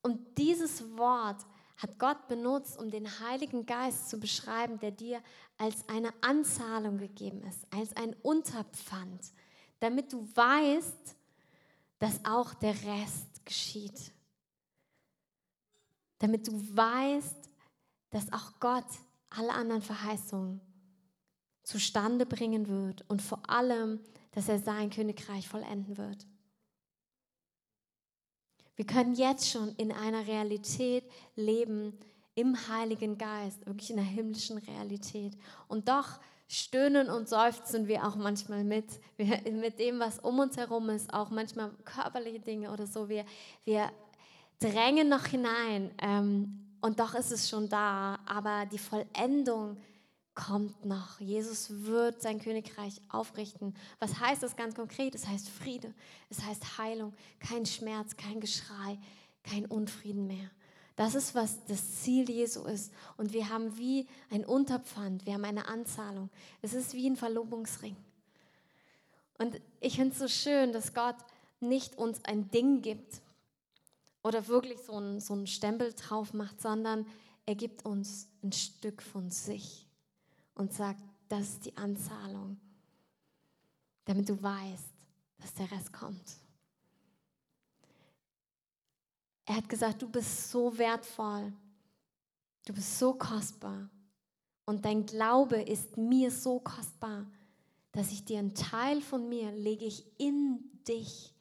[SPEAKER 1] Und dieses Wort hat Gott benutzt, um den Heiligen Geist zu beschreiben, der dir als eine Anzahlung gegeben ist, als ein Unterpfand, damit du weißt, dass auch der Rest geschieht. Damit du weißt, dass auch Gott alle anderen Verheißungen zustande bringen wird und vor allem, dass er sein Königreich vollenden wird. Wir können jetzt schon in einer Realität leben, im Heiligen Geist, wirklich in der himmlischen Realität. Und doch stöhnen und seufzen wir auch manchmal mit, wir, mit dem, was um uns herum ist, auch manchmal körperliche Dinge oder so. Wir, wir drängen noch hinein ähm, und doch ist es schon da, aber die Vollendung kommt noch. Jesus wird sein Königreich aufrichten. Was heißt das ganz konkret? Es heißt Friede, es heißt Heilung, kein Schmerz, kein Geschrei, kein Unfrieden mehr. Das ist, was das Ziel Jesu ist. Und wir haben wie ein Unterpfand, wir haben eine Anzahlung. Es ist wie ein Verlobungsring. Und ich finde es so schön, dass Gott nicht uns ein Ding gibt oder wirklich so einen, so Stempel drauf macht, sondern er gibt uns ein Stück von sich und sagt, das ist die Anzahlung, damit du weißt, dass der Rest kommt. Er hat gesagt, du bist so wertvoll, du bist so kostbar und dein Glaube ist mir so kostbar, dass ich dir einen Teil von mir lege ich in dich.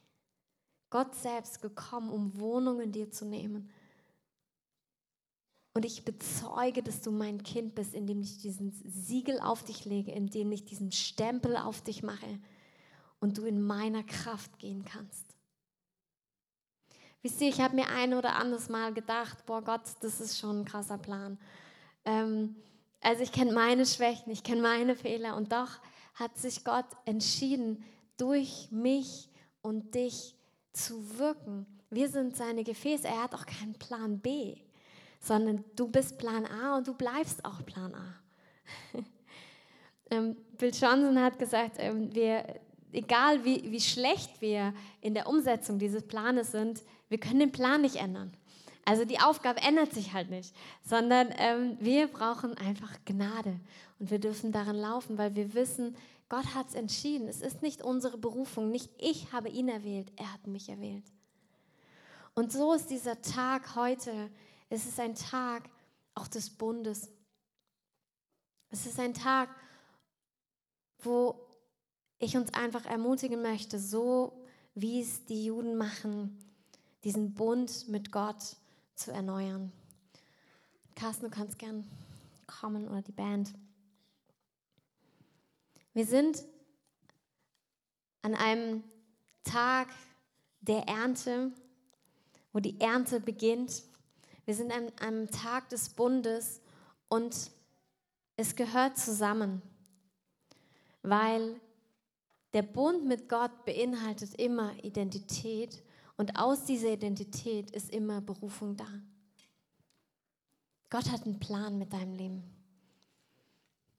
[SPEAKER 1] Gott selbst gekommen, um Wohnung in dir zu nehmen. Und ich bezeuge, dass du mein Kind bist, indem ich diesen Siegel auf dich lege, indem ich diesen Stempel auf dich mache und du in meiner Kraft gehen kannst. Wisst ihr, ich habe mir ein oder anderes Mal gedacht, boah Gott, das ist schon ein krasser Plan. Ähm, also ich kenne meine Schwächen, ich kenne meine Fehler und doch hat sich Gott entschieden, durch mich und dich zu wirken. Wir sind seine Gefäße. Er hat auch keinen Plan B, sondern du bist Plan A und du bleibst auch Plan A. ähm, Bill Johnson hat gesagt, ähm, wir, egal wie, wie schlecht wir in der Umsetzung dieses Planes sind, wir können den Plan nicht ändern. Also die Aufgabe ändert sich halt nicht, sondern ähm, wir brauchen einfach Gnade und wir dürfen darin laufen, weil wir wissen, Gott hat es entschieden. Es ist nicht unsere Berufung, nicht ich habe ihn erwählt, er hat mich erwählt. Und so ist dieser Tag heute, es ist ein Tag auch des Bundes. Es ist ein Tag, wo ich uns einfach ermutigen möchte, so wie es die Juden machen, diesen Bund mit Gott zu erneuern. Carsten, du kannst gern kommen oder die Band. Wir sind an einem Tag der Ernte, wo die Ernte beginnt. Wir sind an einem Tag des Bundes und es gehört zusammen, weil der Bund mit Gott beinhaltet immer Identität und aus dieser Identität ist immer Berufung da. Gott hat einen Plan mit deinem Leben.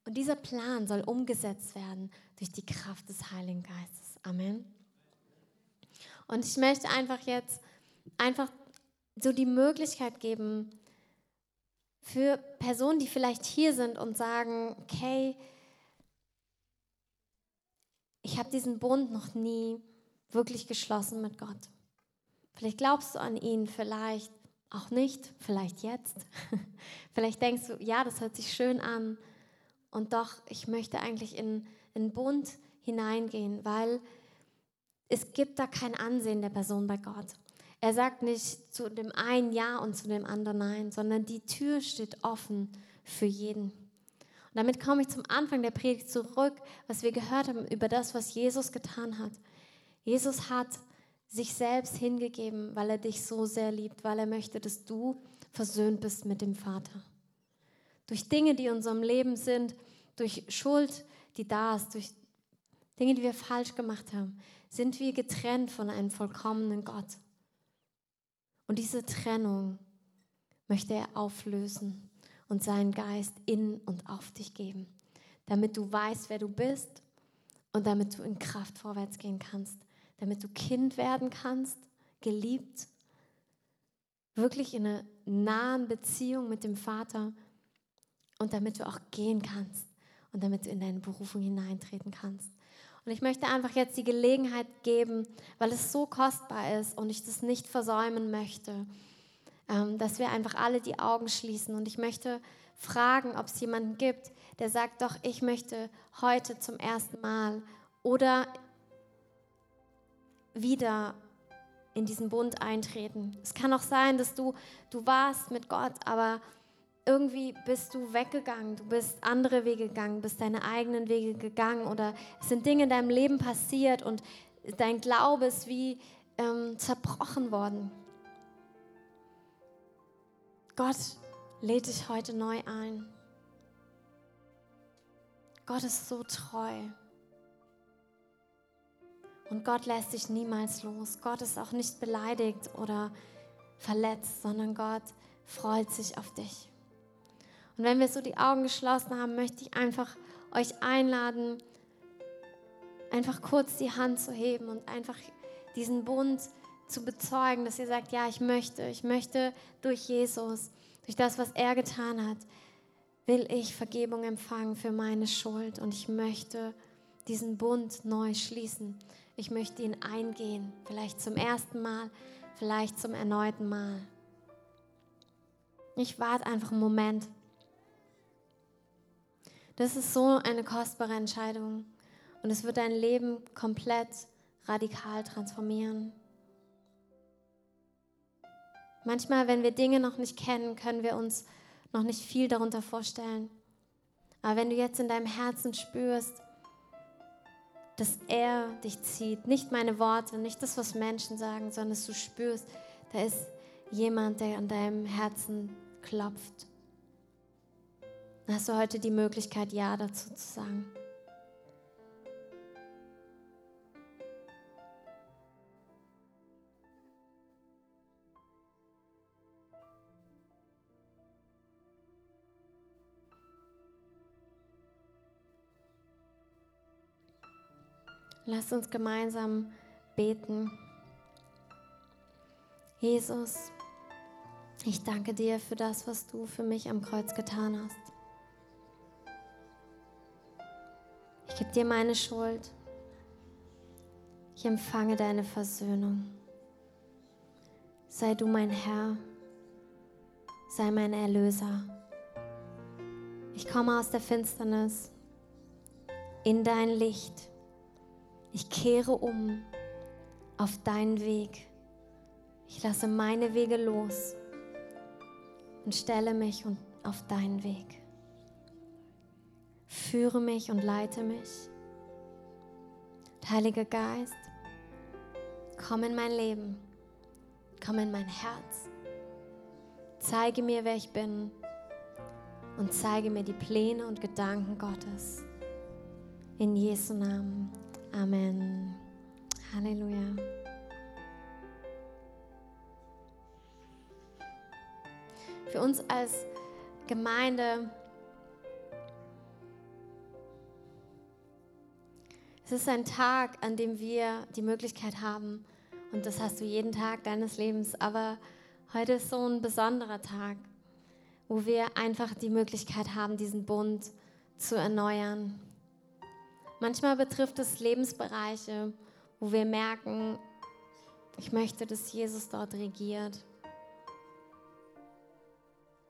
[SPEAKER 1] Und dieser Plan soll umgesetzt werden durch die Kraft des Heiligen Geistes. Amen. Und ich möchte einfach jetzt einfach so die Möglichkeit geben für Personen, die vielleicht hier sind und sagen, okay, ich habe diesen Bund noch nie wirklich geschlossen mit Gott. Vielleicht glaubst du an ihn, vielleicht auch nicht, vielleicht jetzt. vielleicht denkst du, ja, das hört sich schön an und doch, ich möchte eigentlich in einen Bund hineingehen, weil es gibt da kein Ansehen der Person bei Gott. Er sagt nicht zu dem einen Ja und zu dem anderen Nein, sondern die Tür steht offen für jeden. Und damit komme ich zum Anfang der Predigt zurück, was wir gehört haben über das, was Jesus getan hat. Jesus hat sich selbst hingegeben, weil er dich so sehr liebt, weil er möchte, dass du versöhnt bist mit dem Vater durch Dinge, die in unserem Leben sind, durch Schuld, die da ist, durch Dinge, die wir falsch gemacht haben, sind wir getrennt von einem vollkommenen Gott. Und diese Trennung möchte er auflösen und seinen Geist in und auf dich geben, damit du weißt, wer du bist und damit du in Kraft vorwärts gehen kannst, damit du Kind werden kannst, geliebt, wirklich in einer nahen Beziehung mit dem Vater und damit du auch gehen kannst und damit du in deine Berufung hineintreten kannst. Und ich möchte einfach jetzt die Gelegenheit geben, weil es so kostbar ist und ich das nicht versäumen möchte, ähm, dass wir einfach alle die Augen schließen. Und ich möchte fragen, ob es jemanden gibt, der sagt, doch, ich möchte heute zum ersten Mal oder wieder in diesen Bund eintreten. Es kann auch sein, dass du, du warst mit Gott, aber irgendwie bist du weggegangen, du bist andere Wege gegangen, bist deine eigenen Wege gegangen oder es sind Dinge in deinem Leben passiert und dein Glaube ist wie ähm, zerbrochen worden. Gott lädt dich heute neu ein. Gott ist so treu. Und Gott lässt dich niemals los. Gott ist auch nicht beleidigt oder verletzt, sondern Gott freut sich auf dich. Und wenn wir so die Augen geschlossen haben, möchte ich einfach euch einladen, einfach kurz die Hand zu heben und einfach diesen Bund zu bezeugen, dass ihr sagt, ja, ich möchte, ich möchte durch Jesus, durch das, was er getan hat, will ich Vergebung empfangen für meine Schuld und ich möchte diesen Bund neu schließen. Ich möchte ihn eingehen, vielleicht zum ersten Mal, vielleicht zum erneuten Mal. Ich warte einfach einen Moment. Das ist so eine kostbare Entscheidung und es wird dein Leben komplett radikal transformieren. Manchmal, wenn wir Dinge noch nicht kennen, können wir uns noch nicht viel darunter vorstellen. Aber wenn du jetzt in deinem Herzen spürst, dass er dich zieht, nicht meine Worte, nicht das, was Menschen sagen, sondern dass du spürst, da ist jemand, der an deinem Herzen klopft. Dann hast du heute die Möglichkeit, Ja dazu zu sagen. Lass uns gemeinsam beten. Jesus, ich danke dir für das, was du für mich am Kreuz getan hast. Ich gebe dir meine Schuld. Ich empfange deine Versöhnung. Sei du mein Herr, sei mein Erlöser. Ich komme aus der Finsternis in dein Licht. Ich kehre um auf deinen Weg. Ich lasse meine Wege los und stelle mich auf deinen Weg. Führe mich und leite mich. Heiliger Geist, komm in mein Leben, komm in mein Herz. Zeige mir, wer ich bin und zeige mir die Pläne und Gedanken Gottes. In Jesu Namen. Amen. Halleluja. Für uns als Gemeinde es ist ein Tag, an dem wir die Möglichkeit haben, und das hast du jeden Tag deines Lebens, aber heute ist so ein besonderer Tag, wo wir einfach die Möglichkeit haben, diesen Bund zu erneuern. Manchmal betrifft es Lebensbereiche, wo wir merken, ich möchte, dass Jesus dort regiert.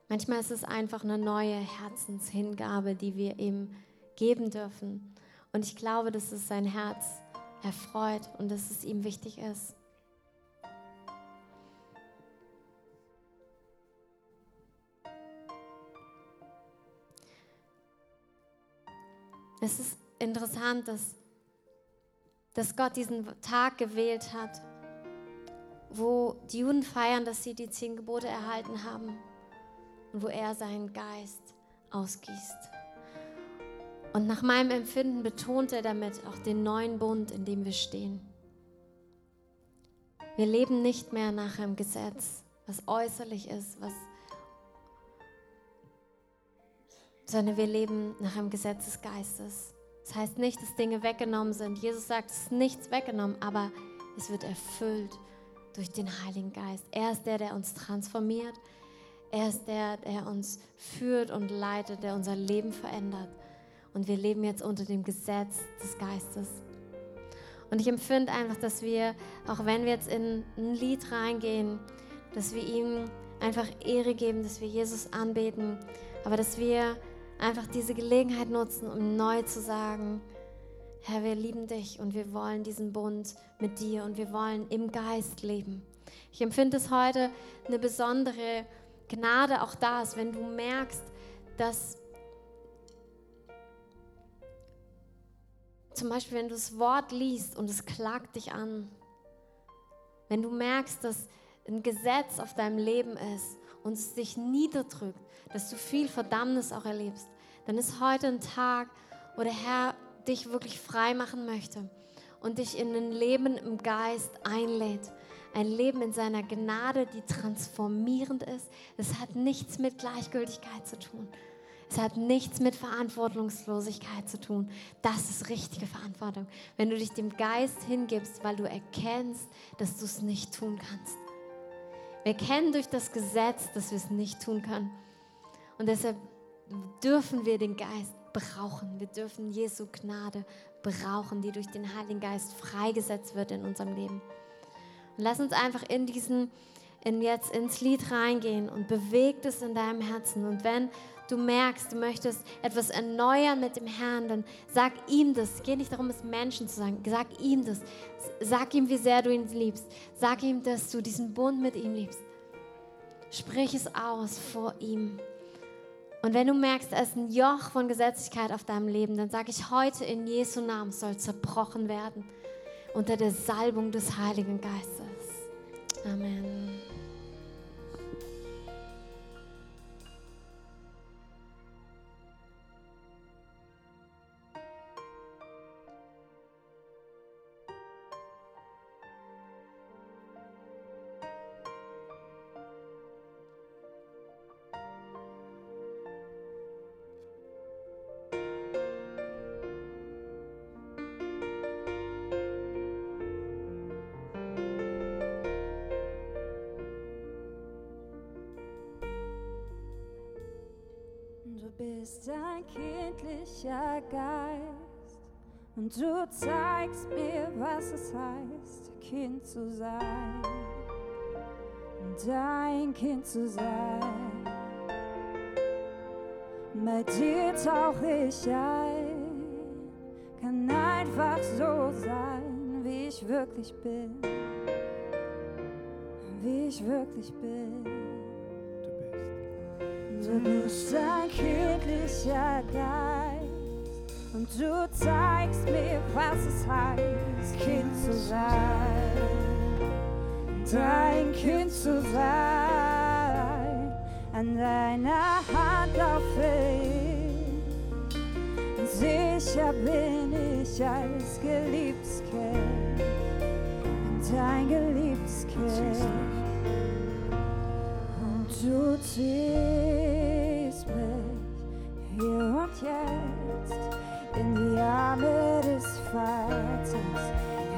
[SPEAKER 1] Manchmal ist es einfach eine neue Herzenshingabe, die wir ihm geben dürfen. Und ich glaube, dass es sein Herz erfreut und dass es ihm wichtig ist. Es ist interessant, dass, dass Gott diesen Tag gewählt hat, wo die Juden feiern, dass sie die zehn Gebote erhalten haben und wo er seinen Geist ausgießt. Und nach meinem Empfinden betont er damit auch den neuen Bund, in dem wir stehen. Wir leben nicht mehr nach einem Gesetz, was äußerlich ist, was sondern wir leben nach einem Gesetz des Geistes. Das heißt nicht, dass Dinge weggenommen sind. Jesus sagt, es ist nichts weggenommen, aber es wird erfüllt durch den Heiligen Geist. Er ist der, der uns transformiert. Er ist der, der uns führt und leitet, der unser Leben verändert. Und wir leben jetzt unter dem Gesetz des Geistes. Und ich empfinde einfach, dass wir, auch wenn wir jetzt in ein Lied reingehen, dass wir ihm einfach Ehre geben, dass wir Jesus anbeten, aber dass wir einfach diese Gelegenheit nutzen, um neu zu sagen, Herr, wir lieben dich und wir wollen diesen Bund mit dir und wir wollen im Geist leben. Ich empfinde es heute eine besondere Gnade auch da ist, wenn du merkst, dass zum Beispiel, wenn du das Wort liest und es klagt dich an, wenn du merkst, dass ein Gesetz auf deinem Leben ist und es dich niederdrückt, dass du viel Verdammnis auch erlebst, dann ist heute ein Tag, wo der Herr dich wirklich frei machen möchte und dich in ein Leben im Geist einlädt. ein Leben in seiner Gnade, die transformierend ist. Es hat nichts mit Gleichgültigkeit zu tun. Es hat nichts mit Verantwortungslosigkeit zu tun. Das ist richtige Verantwortung. Wenn du dich dem Geist hingibst, weil du erkennst, dass du es nicht tun kannst. Wir kennen durch das Gesetz, dass wir es nicht tun können. Und deshalb dürfen wir den Geist brauchen. Wir dürfen Jesu Gnade brauchen, die durch den Heiligen Geist freigesetzt wird in unserem Leben. Und lass uns einfach in diesen, in jetzt ins Lied reingehen und bewegt es in deinem Herzen. Und wenn du merkst, du möchtest etwas erneuern mit dem Herrn, dann sag ihm das. Es geht nicht darum, es Menschen zu sagen. Sag ihm das. Sag ihm, wie sehr du ihn liebst. Sag ihm, dass du diesen Bund mit ihm liebst. Sprich es aus vor ihm. Und wenn du merkst, es ist ein Joch von Gesetzlichkeit auf deinem Leben, dann sage ich heute in Jesu Namen soll zerbrochen werden unter der Salbung des Heiligen Geistes. Amen.
[SPEAKER 2] Kindlicher Geist und du zeigst mir, was es heißt, Kind zu sein. Dein Kind zu sein. Bei dir tauche ich ein, kann einfach so sein, wie ich wirklich bin. Wie ich wirklich bin. Du bist ein kindlicher Geist und du zeigst mir, was es heißt, Kind zu sein. Dein Kind zu sein, an deiner Hand laufe ich. Sicher bin ich als geliebtes Kind, dein geliebtes Kind. Und du ziehst jetzt in die Arme des Vaters,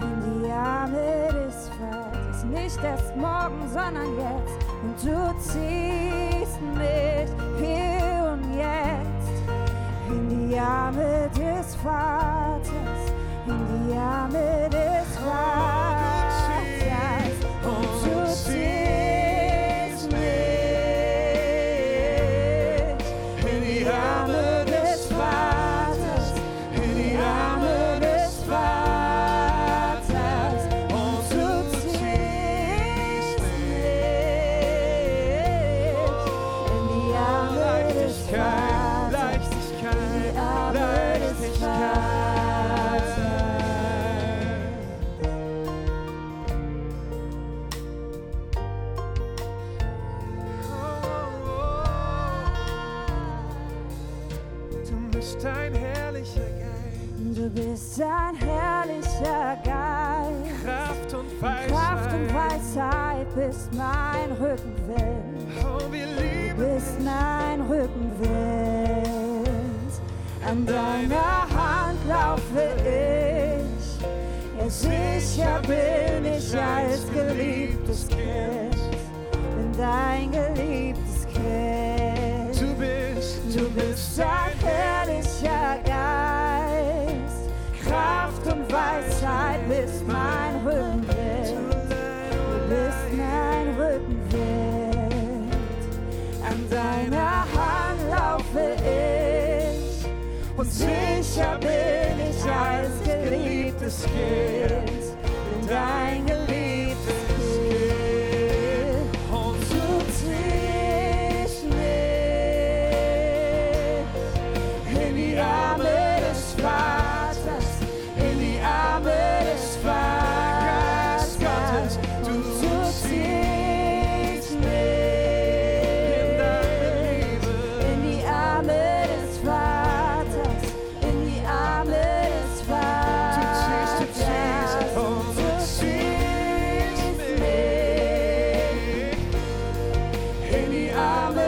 [SPEAKER 2] in die Arme des Vaters. Nicht erst morgen, sondern jetzt. Und du ziehst mich hier und jetzt in die Arme des Vaters, in die Arme des sicher bin ich als geliebtes Kind. Bin dein geliebtes Kind.
[SPEAKER 3] Du bist,
[SPEAKER 2] Du bist ein herrlicher Geist. Kraft und Weisheit bist mein Rückenwind. Du bist mein Rückenwind. An deiner Hand laufe ich. Und sicher bin ich als geliebtes Kind. Bin
[SPEAKER 1] any island.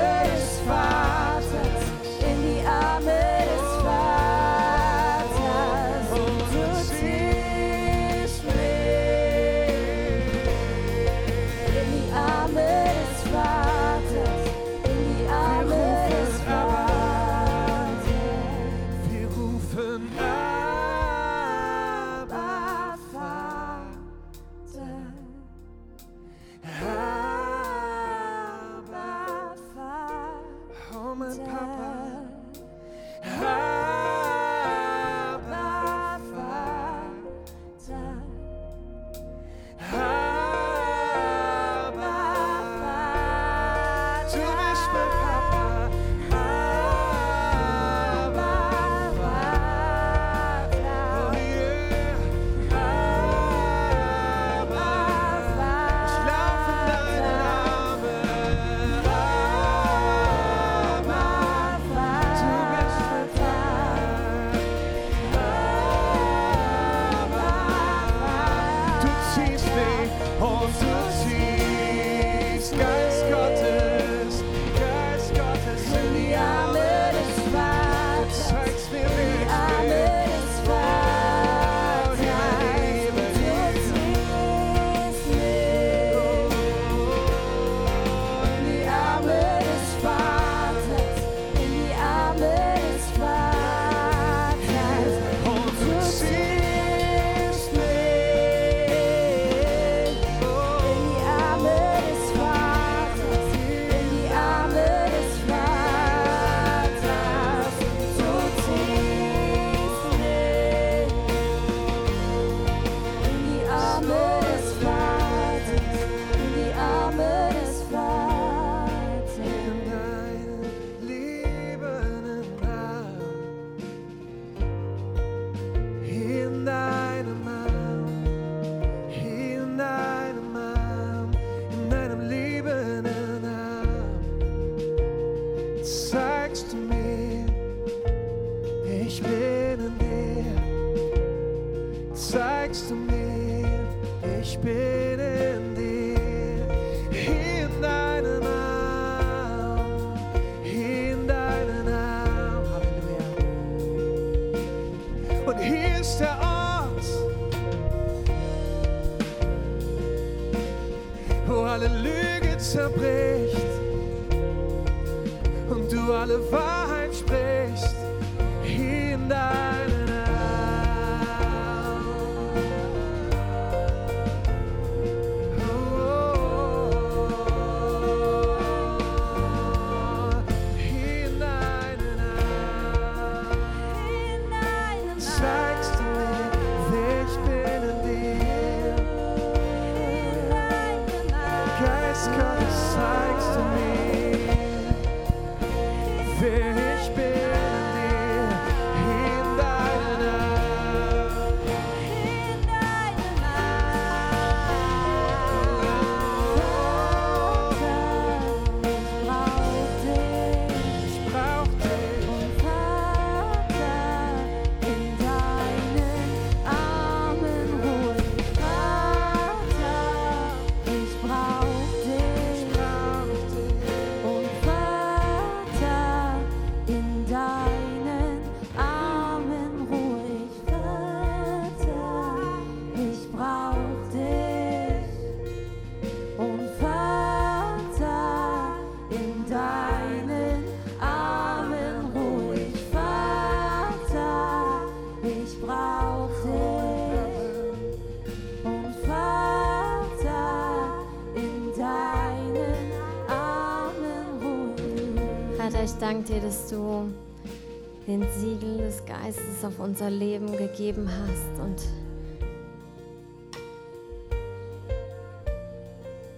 [SPEAKER 1] Den Siegel des Geistes auf unser Leben gegeben hast und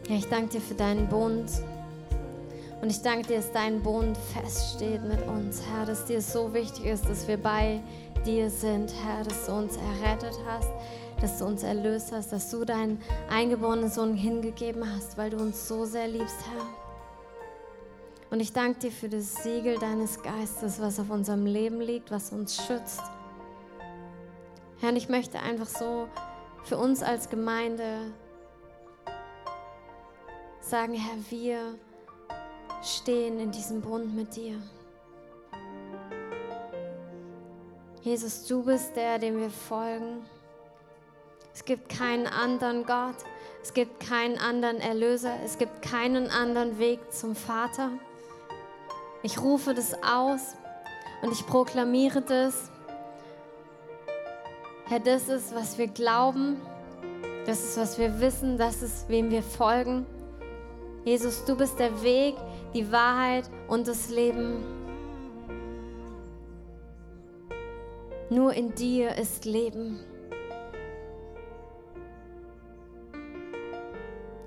[SPEAKER 1] ja, ich danke dir für deinen Bund und ich danke dir, dass dein Bund feststeht mit uns, Herr, dass dir so wichtig ist, dass wir bei dir sind, Herr, dass du uns errettet hast, dass du uns erlöst hast, dass du deinen eingeborenen Sohn hingegeben hast, weil du uns so sehr liebst, Herr. Und ich danke dir für das Siegel deines Geistes, was auf unserem Leben liegt, was uns schützt. Herr, und ich möchte einfach so für uns als Gemeinde sagen, Herr, wir stehen in diesem Bund mit dir. Jesus, du bist der, dem wir folgen. Es gibt keinen anderen Gott. Es gibt keinen anderen Erlöser. Es gibt keinen anderen Weg zum Vater. Ich rufe das aus und ich proklamiere das. Herr, das ist, was wir glauben. Das ist, was wir wissen. Das ist, wem wir folgen. Jesus, du bist der Weg, die Wahrheit und das Leben. Nur in dir ist Leben.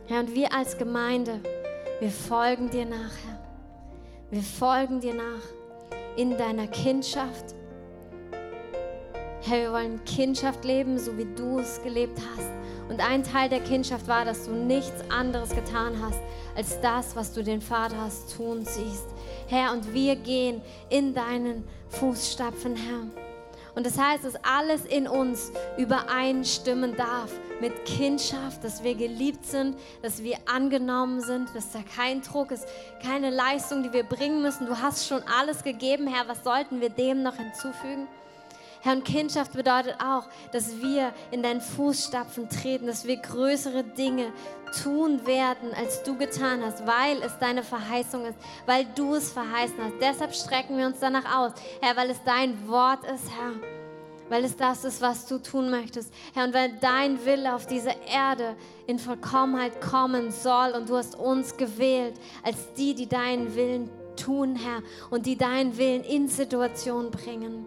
[SPEAKER 1] Herr, und wir als Gemeinde, wir folgen dir nach, Herr. Wir folgen dir nach in deiner Kindschaft. Herr, wir wollen Kindschaft leben, so wie du es gelebt hast. Und ein Teil der Kindschaft war, dass du nichts anderes getan hast, als das, was du den Vater hast tun siehst. Herr, und wir gehen in deinen Fußstapfen, Herr. Und das heißt, dass alles in uns übereinstimmen darf mit Kindschaft, dass wir geliebt sind, dass wir angenommen sind, dass da kein Druck ist, keine Leistung, die wir bringen müssen. Du hast schon alles gegeben, Herr. Was sollten wir dem noch hinzufügen? Herr, und Kindschaft bedeutet auch, dass wir in deinen Fußstapfen treten, dass wir größere Dinge tun werden, als du getan hast, weil es deine Verheißung ist, weil du es verheißen hast. Deshalb strecken wir uns danach aus, Herr, weil es dein Wort ist, Herr. Weil es das ist, was du tun möchtest. Herr, und weil dein Wille auf diese Erde in Vollkommenheit kommen soll und du hast uns gewählt als die, die deinen Willen tun, Herr, und die deinen Willen in Situationen bringen.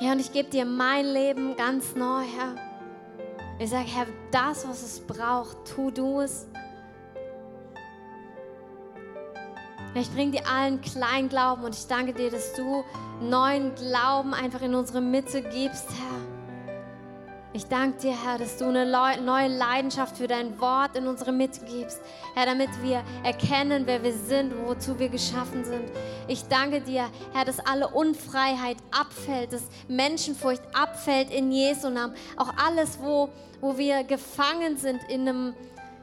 [SPEAKER 1] Herr, und ich gebe dir mein Leben ganz neu, Herr. Ich sage, Herr, das, was es braucht, tu du es. Ich bringe dir allen Kleinglauben und ich danke dir, dass du neuen Glauben einfach in unsere Mitte gibst, Herr. Ich danke dir, Herr, dass du eine neue Leidenschaft für dein Wort in unsere Mitte gibst. Herr, damit wir erkennen, wer wir sind, wozu wir geschaffen sind. Ich danke dir, Herr, dass alle Unfreiheit abfällt, dass Menschenfurcht abfällt in Jesu Namen. Auch alles, wo, wo wir gefangen sind in einem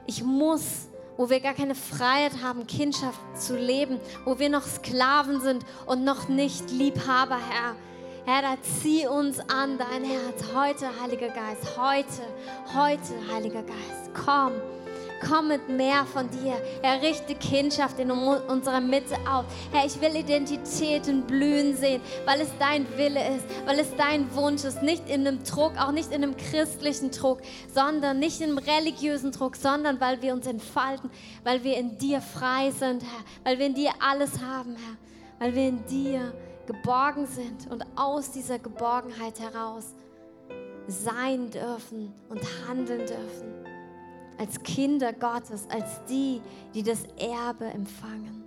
[SPEAKER 1] Ich muss, wo wir gar keine Freiheit haben, Kindschaft zu leben, wo wir noch Sklaven sind und noch nicht Liebhaber, Herr. Herr, da zieh uns an dein Herz. Heute, Heiliger Geist, heute, heute, Heiliger Geist, komm. Komm mit mehr von dir. Herr, richte Kindschaft in unserer Mitte auf. Herr, ich will Identitäten blühen sehen, weil es dein Wille ist, weil es dein Wunsch ist. Nicht in einem Druck, auch nicht in einem christlichen Druck, sondern nicht in einem religiösen Druck, sondern weil wir uns entfalten, weil wir in dir frei sind, Herr, weil wir in dir alles haben, Herr, weil wir in dir geborgen sind und aus dieser Geborgenheit heraus sein dürfen und handeln dürfen. Als Kinder Gottes, als die, die das Erbe empfangen,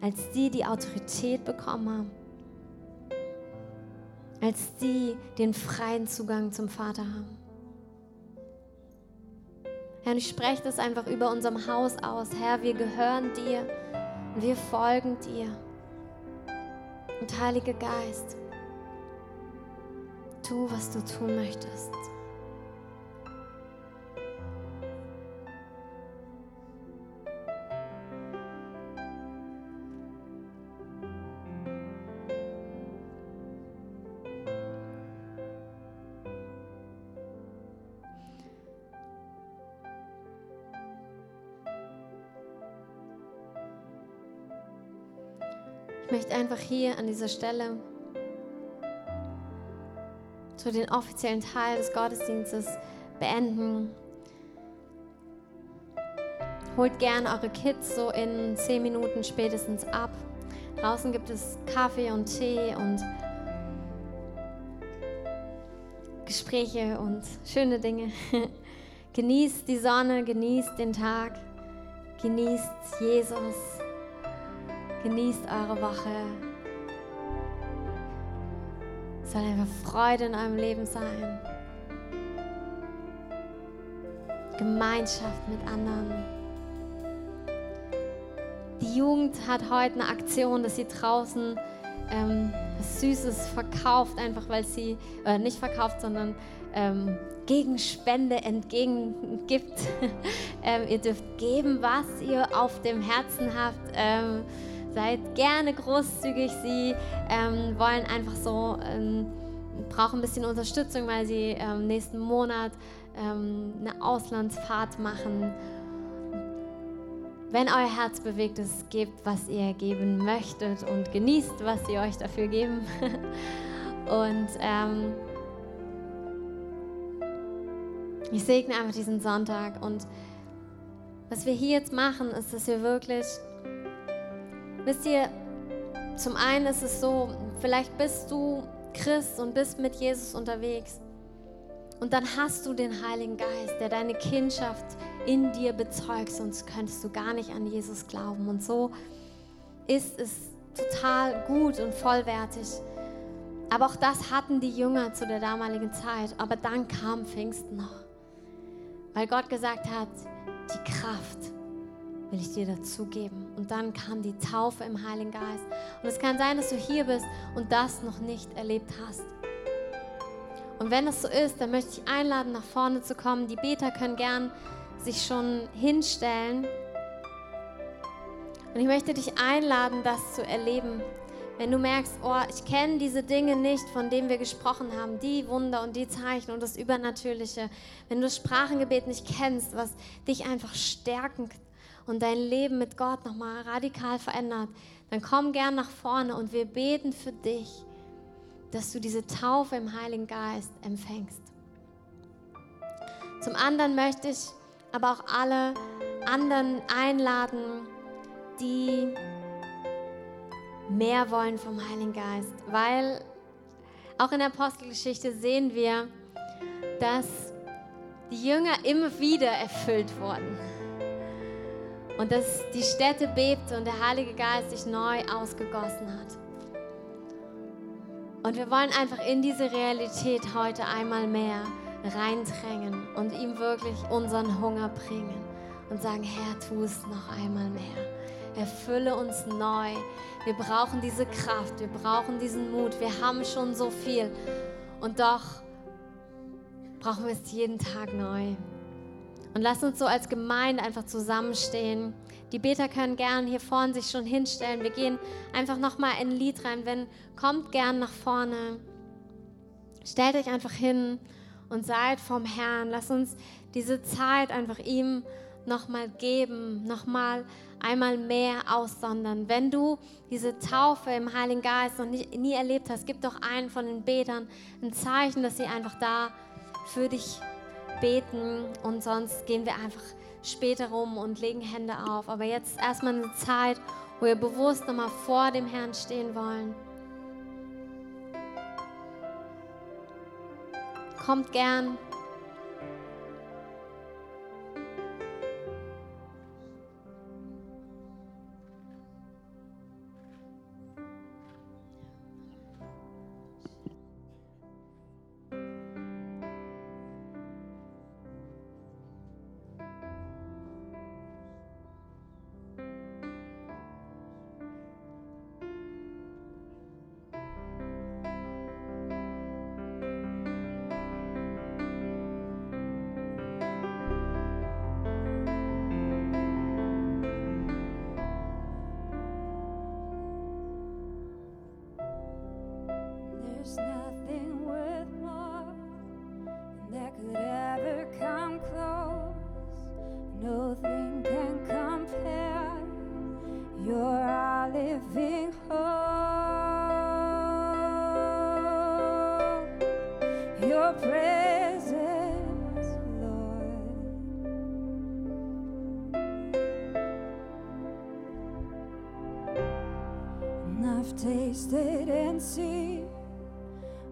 [SPEAKER 1] als die, die Autorität bekommen haben, als die, die den freien Zugang zum Vater haben. Herr, und ich spreche das einfach über unserem Haus aus. Herr, wir gehören dir und wir folgen dir. Und Heiliger Geist, tu, was du tun möchtest. Hier an dieser Stelle zu den offiziellen Teil des Gottesdienstes beenden. Holt gern eure Kids so in zehn Minuten spätestens ab. Draußen gibt es Kaffee und Tee und Gespräche und schöne Dinge. genießt die Sonne, genießt den Tag, genießt Jesus. Genießt eure Woche. Soll einfach Freude in eurem Leben sein. Gemeinschaft mit anderen. Die Jugend hat heute eine Aktion, dass sie draußen ähm, was Süßes verkauft, einfach weil sie, äh, nicht verkauft, sondern ähm, gegen Spende entgegengibt. ähm, ihr dürft geben, was ihr auf dem Herzen habt. Ähm, seid gerne großzügig. Sie ähm, wollen einfach so, ähm, brauchen ein bisschen Unterstützung, weil sie ähm, nächsten Monat ähm, eine Auslandsfahrt machen. Wenn euer Herz bewegt ist, gebt, was ihr geben möchtet und genießt, was sie euch dafür geben. und ähm, ich segne einfach diesen Sonntag und was wir hier jetzt machen, ist, dass wir wirklich Wisst ihr, zum einen ist es so, vielleicht bist du Christ und bist mit Jesus unterwegs. Und dann hast du den Heiligen Geist, der deine Kindschaft in dir bezeugt, sonst könntest du gar nicht an Jesus glauben. Und so ist es total gut und vollwertig. Aber auch das hatten die Jünger zu der damaligen Zeit. Aber dann kam Pfingsten noch. Weil Gott gesagt hat, die Kraft will ich dir dazugeben. Und dann kam die Taufe im Heiligen Geist. Und es kann sein, dass du hier bist und das noch nicht erlebt hast. Und wenn es so ist, dann möchte ich einladen, nach vorne zu kommen. Die Beter können gern sich schon hinstellen. Und ich möchte dich einladen, das zu erleben. Wenn du merkst, oh, ich kenne diese Dinge nicht, von denen wir gesprochen haben, die Wunder und die Zeichen und das Übernatürliche. Wenn du das Sprachengebet nicht kennst, was dich einfach stärken und dein Leben mit Gott nochmal radikal verändert, dann komm gern nach vorne und wir beten für dich, dass du diese Taufe im Heiligen Geist empfängst. Zum anderen möchte ich aber auch alle anderen einladen, die mehr wollen vom Heiligen Geist, weil auch in der Apostelgeschichte sehen wir, dass die Jünger immer wieder erfüllt wurden und dass die Städte bebte und der Heilige Geist sich neu ausgegossen hat. Und wir wollen einfach in diese Realität heute einmal mehr reindrängen und ihm wirklich unseren Hunger bringen und sagen, Herr, tu es noch einmal mehr. Erfülle uns neu. Wir brauchen diese Kraft, wir brauchen diesen Mut. Wir haben schon so viel und doch brauchen wir es jeden Tag neu. Und lass uns so als Gemeinde einfach zusammenstehen. Die Beter können gern hier vorne sich schon hinstellen. Wir gehen einfach nochmal in ein Lied rein. Wenn, kommt gern nach vorne. Stellt euch einfach hin und seid vom Herrn. Lass uns diese Zeit einfach ihm nochmal geben, nochmal einmal mehr aussondern. Wenn du diese Taufe im Heiligen Geist noch nie, nie erlebt hast, gib doch einen von den Betern ein Zeichen, dass sie einfach da für dich beten und sonst gehen wir einfach später rum und legen Hände auf. Aber jetzt erstmal eine Zeit, wo wir bewusst nochmal vor dem Herrn stehen wollen. Kommt gern.
[SPEAKER 2] Living hope. Your presence, Lord. And I've tasted and seen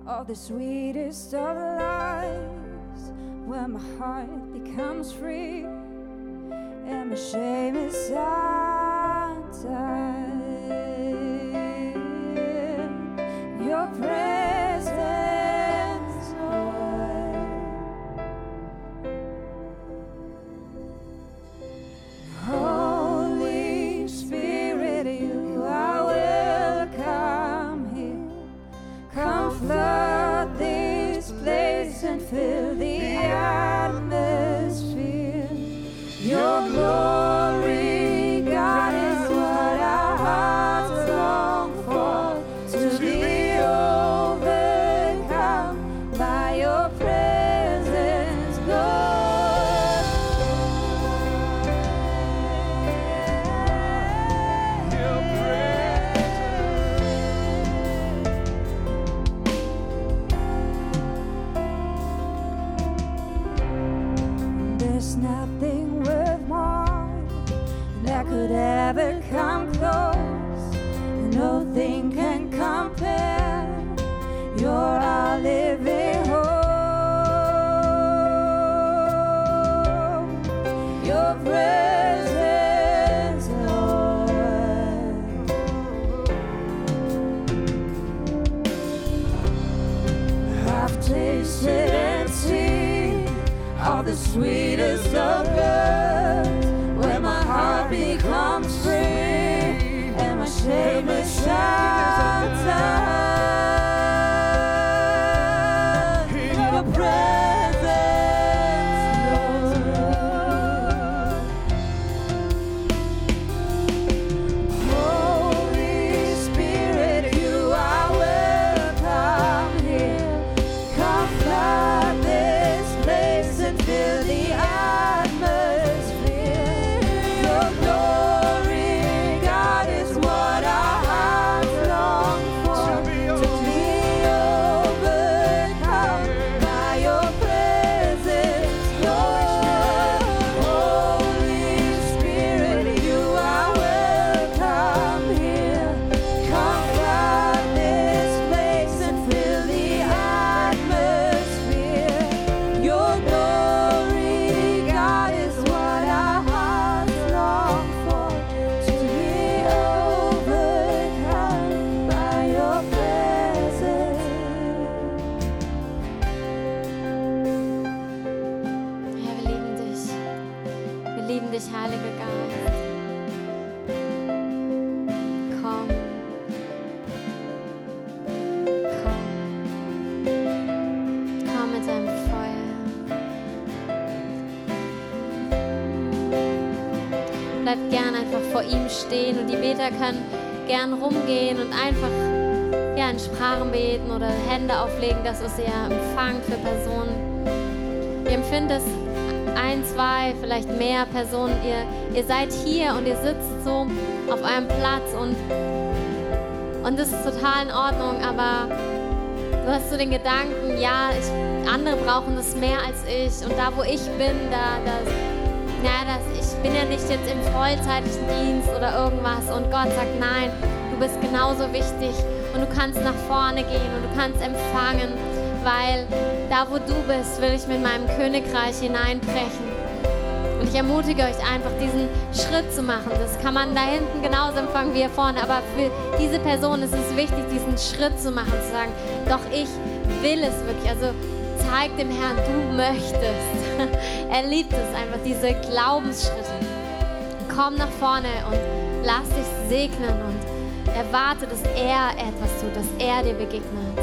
[SPEAKER 2] all the sweetest of lives when my heart becomes free and my shame is undone.
[SPEAKER 1] Rumgehen und einfach ja, in Sprachen beten oder Hände auflegen, das, was ihr empfangt für Personen. Ihr empfindet es ein, zwei, vielleicht mehr Personen. Ihr, ihr seid hier und ihr sitzt so auf einem Platz und, und das ist total in Ordnung, aber du hast so den Gedanken, ja, ich, andere brauchen das mehr als ich und da, wo ich bin, da, da naja, das, ich bin ja nicht jetzt im vollzeitlichen Dienst oder irgendwas und Gott sagt, nein, du bist genauso wichtig und du kannst nach vorne gehen und du kannst empfangen, weil da, wo du bist, will ich mit meinem Königreich hineinbrechen. Und ich ermutige euch einfach, diesen Schritt zu machen. Das kann man da hinten genauso empfangen wie hier vorne. Aber für diese Person ist es wichtig, diesen Schritt zu machen, zu sagen, doch ich will es wirklich. Also zeig dem Herrn, du möchtest. er liebt es einfach, diese Glaubensschritte. Komm nach vorne und lass dich segnen und erwarte, dass er etwas tut, dass er dir begegnet.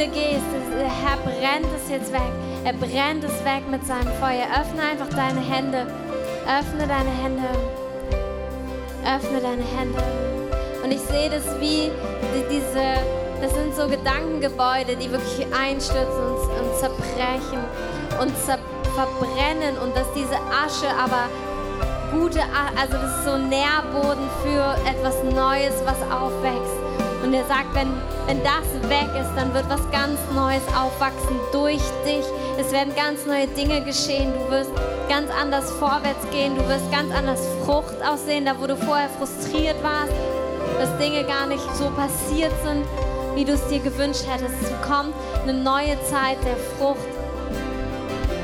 [SPEAKER 1] Wieder gehst. Der Herr brennt es jetzt weg. Er brennt es weg mit seinem Feuer. Öffne einfach deine Hände. Öffne deine Hände. Öffne deine Hände. Und ich sehe das wie die, diese, das sind so Gedankengebäude, die wirklich einstürzen und, und zerbrechen und zer verbrennen und dass diese Asche aber gute, also das ist so Nährboden für etwas Neues, was aufwächst. Und er sagt, wenn, wenn das weg ist, dann wird was ganz Neues aufwachsen durch dich. Es werden ganz neue Dinge geschehen. Du wirst ganz anders vorwärts gehen. Du wirst ganz anders Frucht aussehen, da wo du vorher frustriert warst, dass Dinge gar nicht so passiert sind, wie du es dir gewünscht hättest. Es kommt eine neue Zeit der Frucht.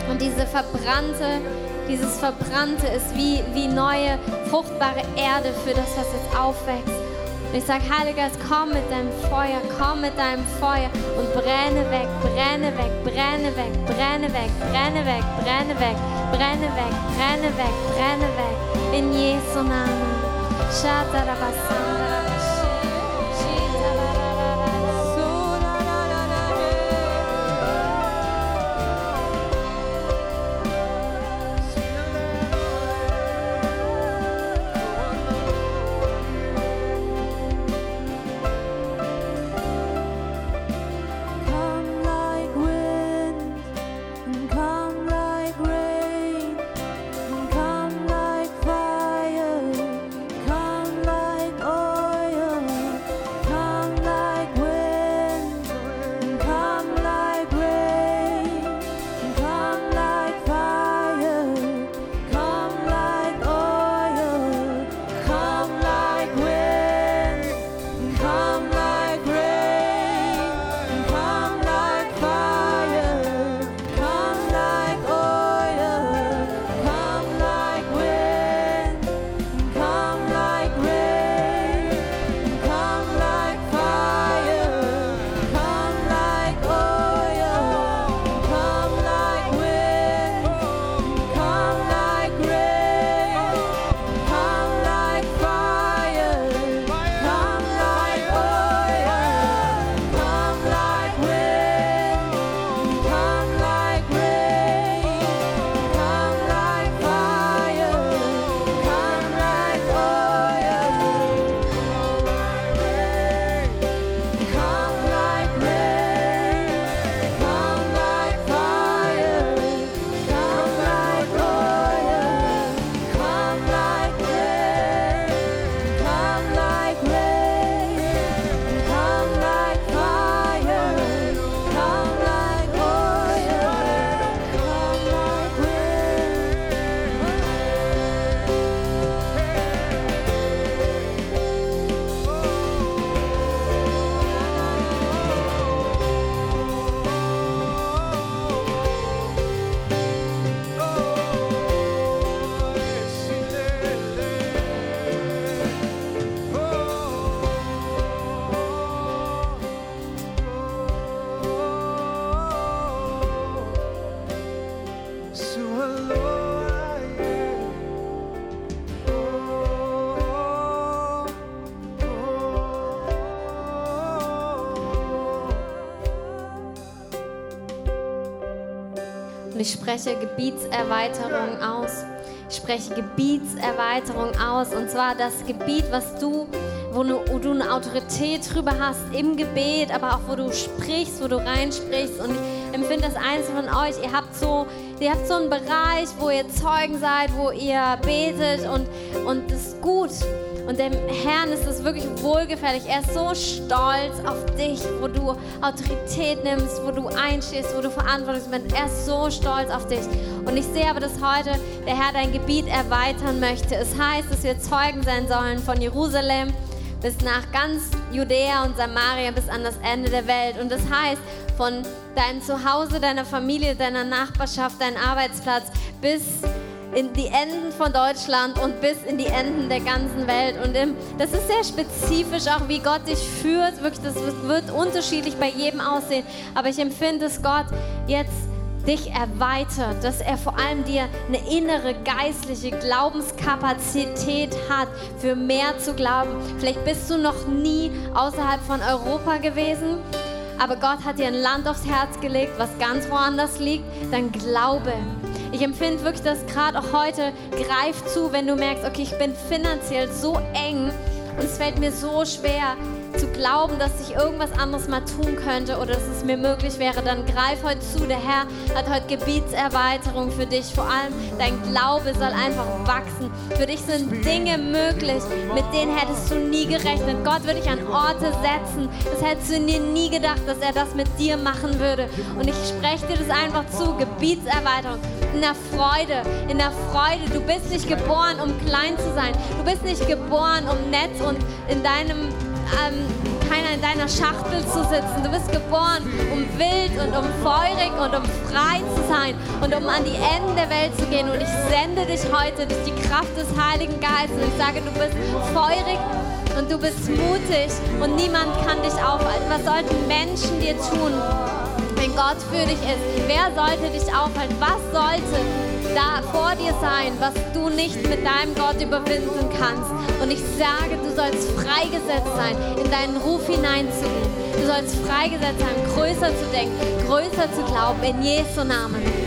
[SPEAKER 1] Und diese verbrannte, dieses Verbrannte ist wie, wie neue, fruchtbare Erde für das, was jetzt aufwächst. Und ich sage, Heiliger Geist, komm mit deinem Feuer, komm mit deinem Feuer und brenne weg, brenne weg, brenne weg, brenne weg, brenne weg, brenne weg, brenne weg, brenne weg, brenne weg. In Jesu Namen. Shatarabasandarabashi, ich spreche Gebietserweiterung aus. Ich spreche Gebietserweiterung aus. Und zwar das Gebiet, was du, wo du, eine Autorität drüber hast im Gebet, aber auch wo du sprichst, wo du reinsprichst. Und ich empfinde das Einzelne von euch. Ihr habt so, ihr habt so einen Bereich, wo ihr Zeugen seid, wo ihr betet und, und. Und dem Herrn ist es wirklich wohlgefällig. Er ist so stolz auf dich, wo du Autorität nimmst, wo du einstehst, wo du verantwortlich bist. Er ist so stolz auf dich. Und ich sehe aber, dass heute der Herr dein Gebiet erweitern möchte. Es heißt, dass wir Zeugen sein sollen von Jerusalem bis nach ganz Judäa und Samaria bis an das Ende der Welt. Und das heißt, von deinem Zuhause, deiner Familie, deiner Nachbarschaft, deinem Arbeitsplatz bis
[SPEAKER 3] in die Enden von Deutschland und bis in die Enden der ganzen Welt. Und das ist sehr spezifisch, auch wie Gott dich führt. Wirklich, das wird unterschiedlich bei jedem aussehen. Aber ich empfinde, dass Gott jetzt dich erweitert, dass er vor allem dir eine innere geistliche Glaubenskapazität hat, für mehr zu glauben. Vielleicht bist du noch nie außerhalb von Europa gewesen, aber Gott hat dir ein Land aufs Herz gelegt, was ganz woanders liegt. Dann glaube. Ich empfinde wirklich, dass gerade auch heute greift zu, wenn du merkst, okay, ich bin finanziell so eng und es fällt mir so schwer, zu glauben, dass ich irgendwas anderes mal tun könnte oder dass es mir möglich wäre, dann greif heute zu. Der Herr hat heute Gebietserweiterung für dich. Vor allem dein Glaube soll einfach wachsen. Für dich sind Dinge möglich, mit denen hättest du nie gerechnet. Gott würde dich an Orte setzen. Das hättest du dir nie gedacht, dass er das mit dir machen würde. Und ich spreche dir das einfach zu. Gebietserweiterung. In der Freude, in der Freude. Du bist nicht geboren, um klein zu sein. Du bist nicht geboren, um nett und in deinem ähm, keiner in deiner Schachtel zu sitzen. Du bist geboren, um wild und um feurig und um frei zu sein und um an die Enden der Welt zu gehen. Und ich sende dich heute durch die Kraft des Heiligen Geistes. Und ich sage, du bist feurig und du bist mutig und niemand kann dich aufhalten. Was sollten Menschen dir tun, Gott für dich ist? Wer sollte dich aufhalten? Was sollte da vor dir sein, was du nicht mit deinem Gott überwinden kannst. Und ich sage, du sollst freigesetzt sein, in deinen Ruf hineinzugehen. Du sollst freigesetzt sein, größer zu denken, größer zu glauben, in Jesu Namen.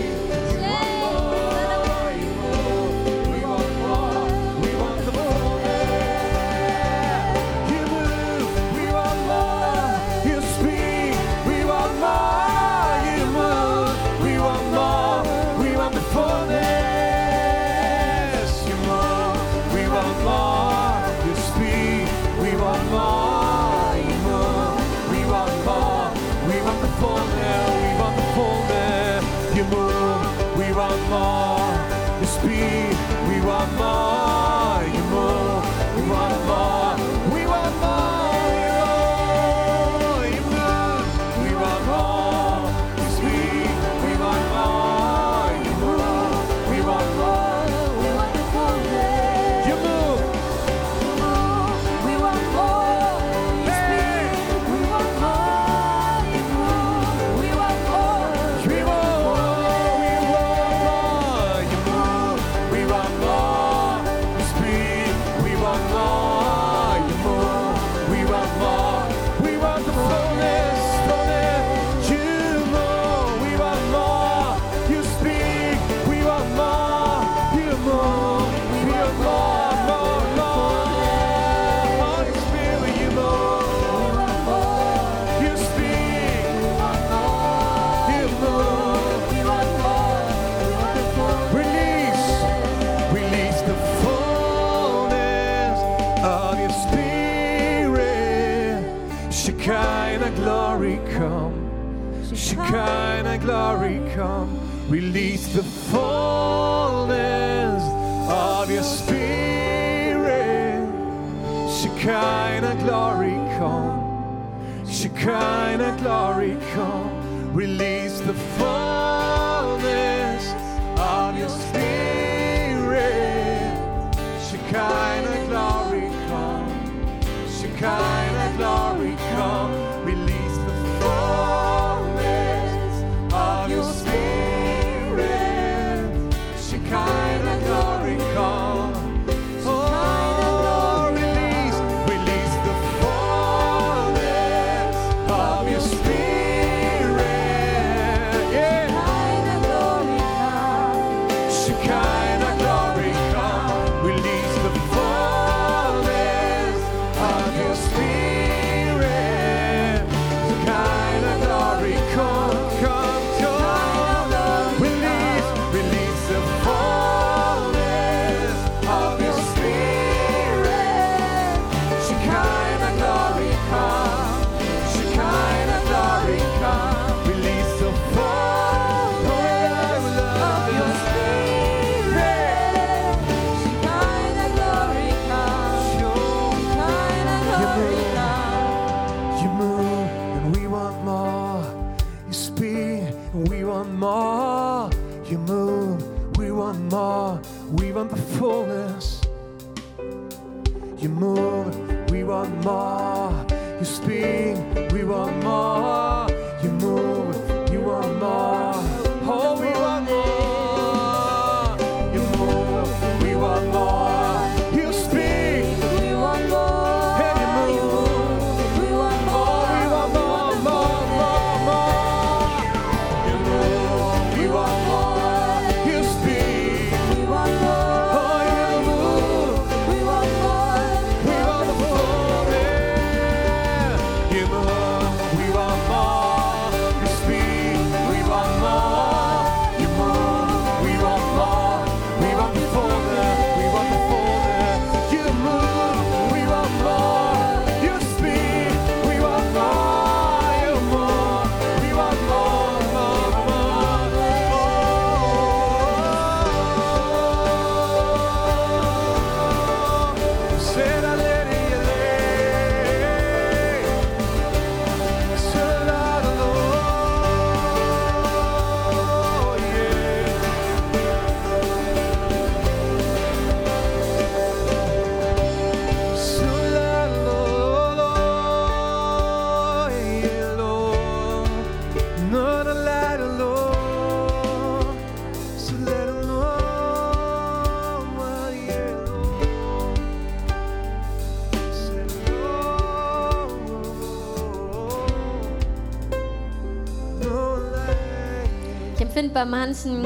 [SPEAKER 1] Bei manchen,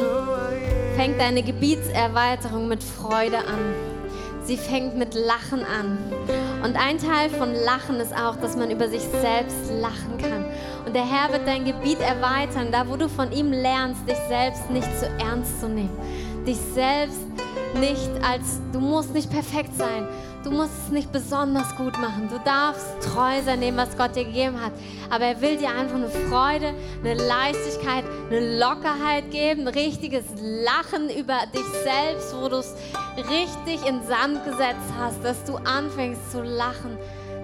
[SPEAKER 1] fängt deine Gebietserweiterung mit Freude an. Sie fängt mit Lachen an. Und ein Teil von Lachen ist auch, dass man über sich selbst lachen kann. Und der Herr wird dein Gebiet erweitern, da wo du von ihm lernst, dich selbst nicht zu ernst zu nehmen. Dich selbst nicht als, du musst nicht perfekt sein. Du musst es nicht besonders gut machen. Du darfst treu sein dem, was Gott dir gegeben hat. Aber er will dir einfach eine Freude, eine Leichtigkeit, eine Lockerheit geben, ein richtiges Lachen über dich selbst, wo du es richtig in Sand gesetzt hast, dass du anfängst zu lachen.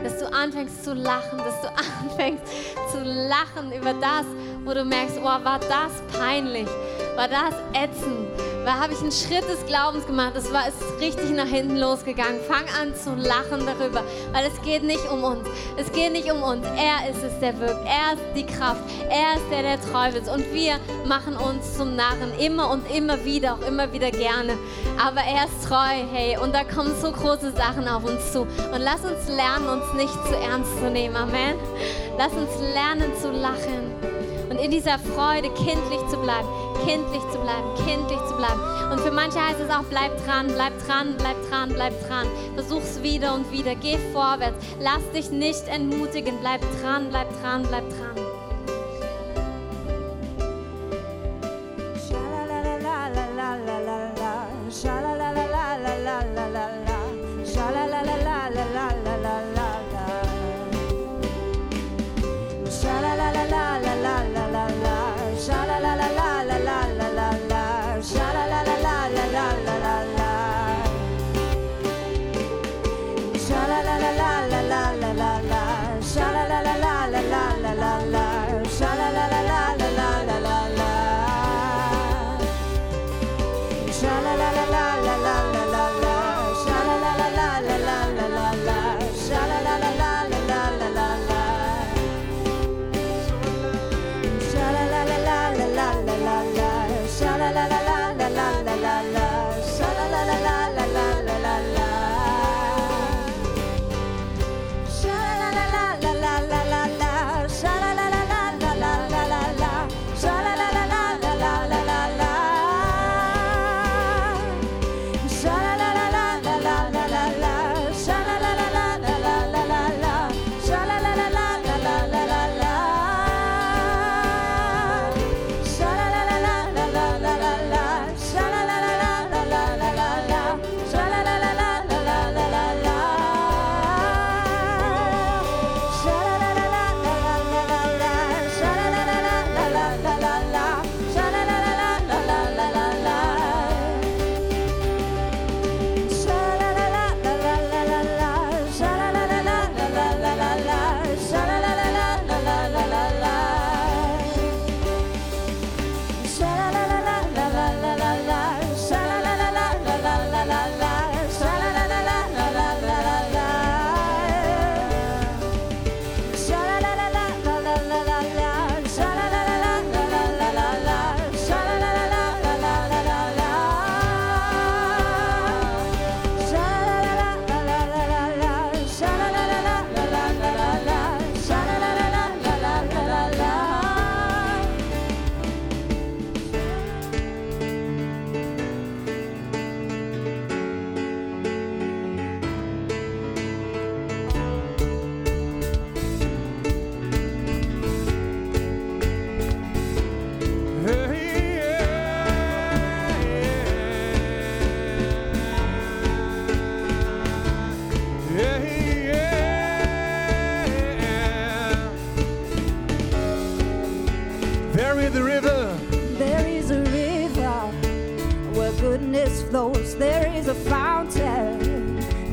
[SPEAKER 1] Dass du anfängst zu lachen, dass du anfängst zu lachen über das, wo du merkst, oh, war das peinlich, war das ätzend, da habe ich einen Schritt des Glaubens gemacht. Es war ist richtig nach hinten losgegangen. Fang an zu lachen darüber, weil es geht nicht um uns. Es geht nicht um uns. Er ist es, der wirkt. Er ist die Kraft. Er ist der, der treu ist. Und wir machen uns zum Narren immer und immer wieder, auch immer wieder gerne. Aber er ist treu, hey. Und da kommen so große Sachen auf uns zu. Und lass uns lernen, uns nicht zu ernst zu nehmen. Amen. Lass uns lernen zu lachen und in dieser Freude kindlich zu bleiben, kindlich zu bleiben, kindlich zu bleiben. Und für manche heißt es auch, bleib dran, bleib dran, bleib dran, bleib dran. Versuch's wieder und wieder, geh vorwärts, lass dich nicht entmutigen, bleib dran, bleib dran, bleib dran.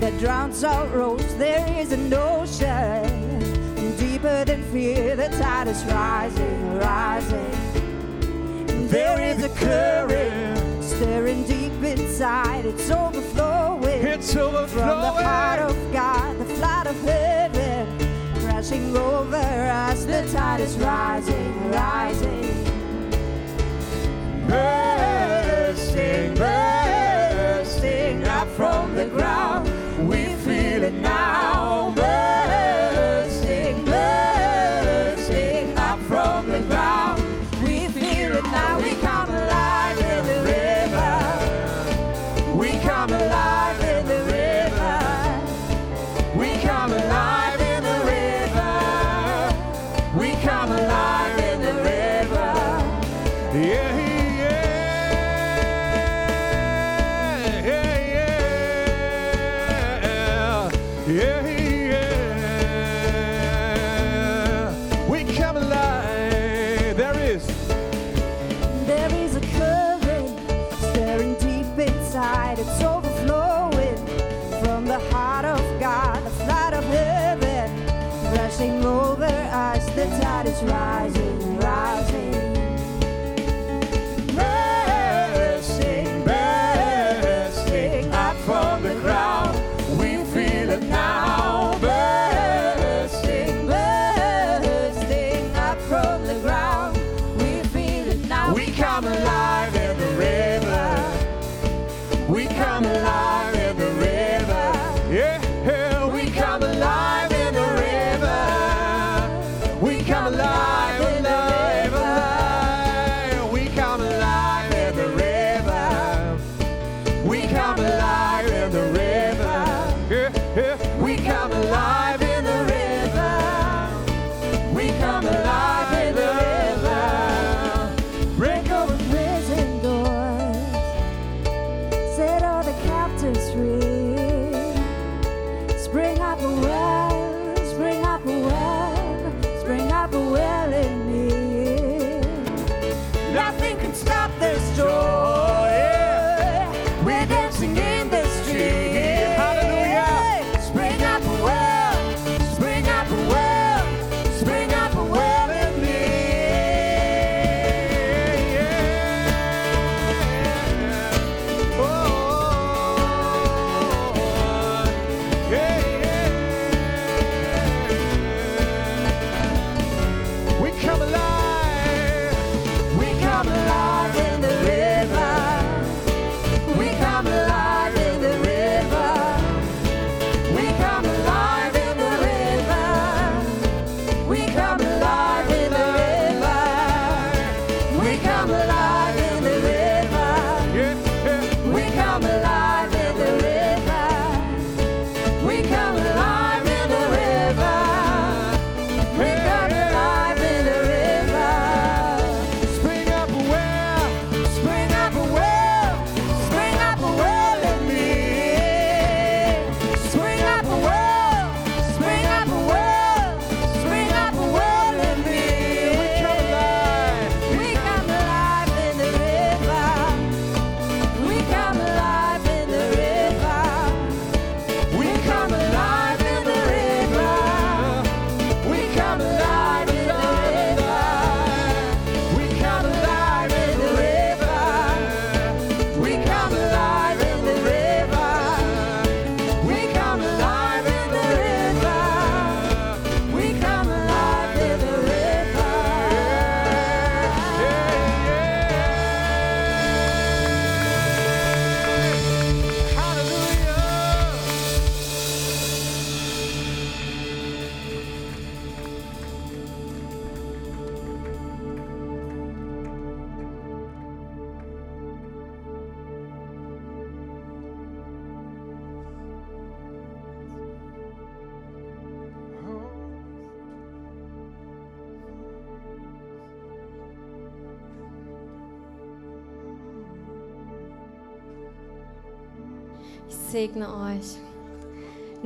[SPEAKER 2] that drowns out roads. There is an ocean deeper than fear. The tide is rising, rising. There is a current stirring deep inside. It's overflowing.
[SPEAKER 3] It's overflowing
[SPEAKER 2] from the heart of God, the flood of heaven crashing over us. The tide is rising, rising. Bursting, bursting.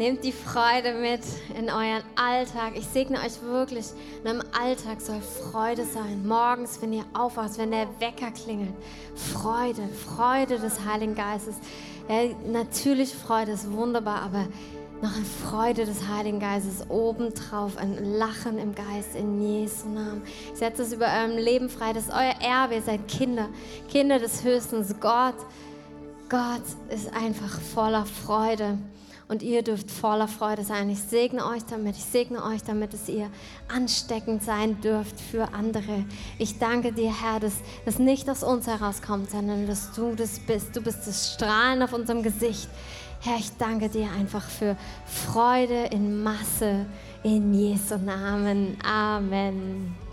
[SPEAKER 1] Nehmt die Freude mit in euren Alltag. Ich segne euch wirklich. In eurem Alltag soll Freude sein. Morgens, wenn ihr aufwacht, wenn der Wecker klingelt. Freude, Freude des Heiligen Geistes. Ja, natürlich Freude ist wunderbar, aber noch eine Freude des Heiligen Geistes obendrauf, ein Lachen im Geist in Jesu Namen. Setzt es über eurem Leben frei, das ist euer Erbe, ihr seid Kinder, Kinder des Höchstens. Gott, Gott ist einfach voller Freude und ihr dürft voller Freude sein. Ich segne euch damit, ich segne euch damit, dass ihr ansteckend sein dürft für andere. Ich danke dir, Herr, dass das nicht aus uns herauskommt, sondern dass du das bist. Du bist das Strahlen auf unserem Gesicht. Herr, ich danke dir einfach für Freude in Masse in Jesu Namen. Amen.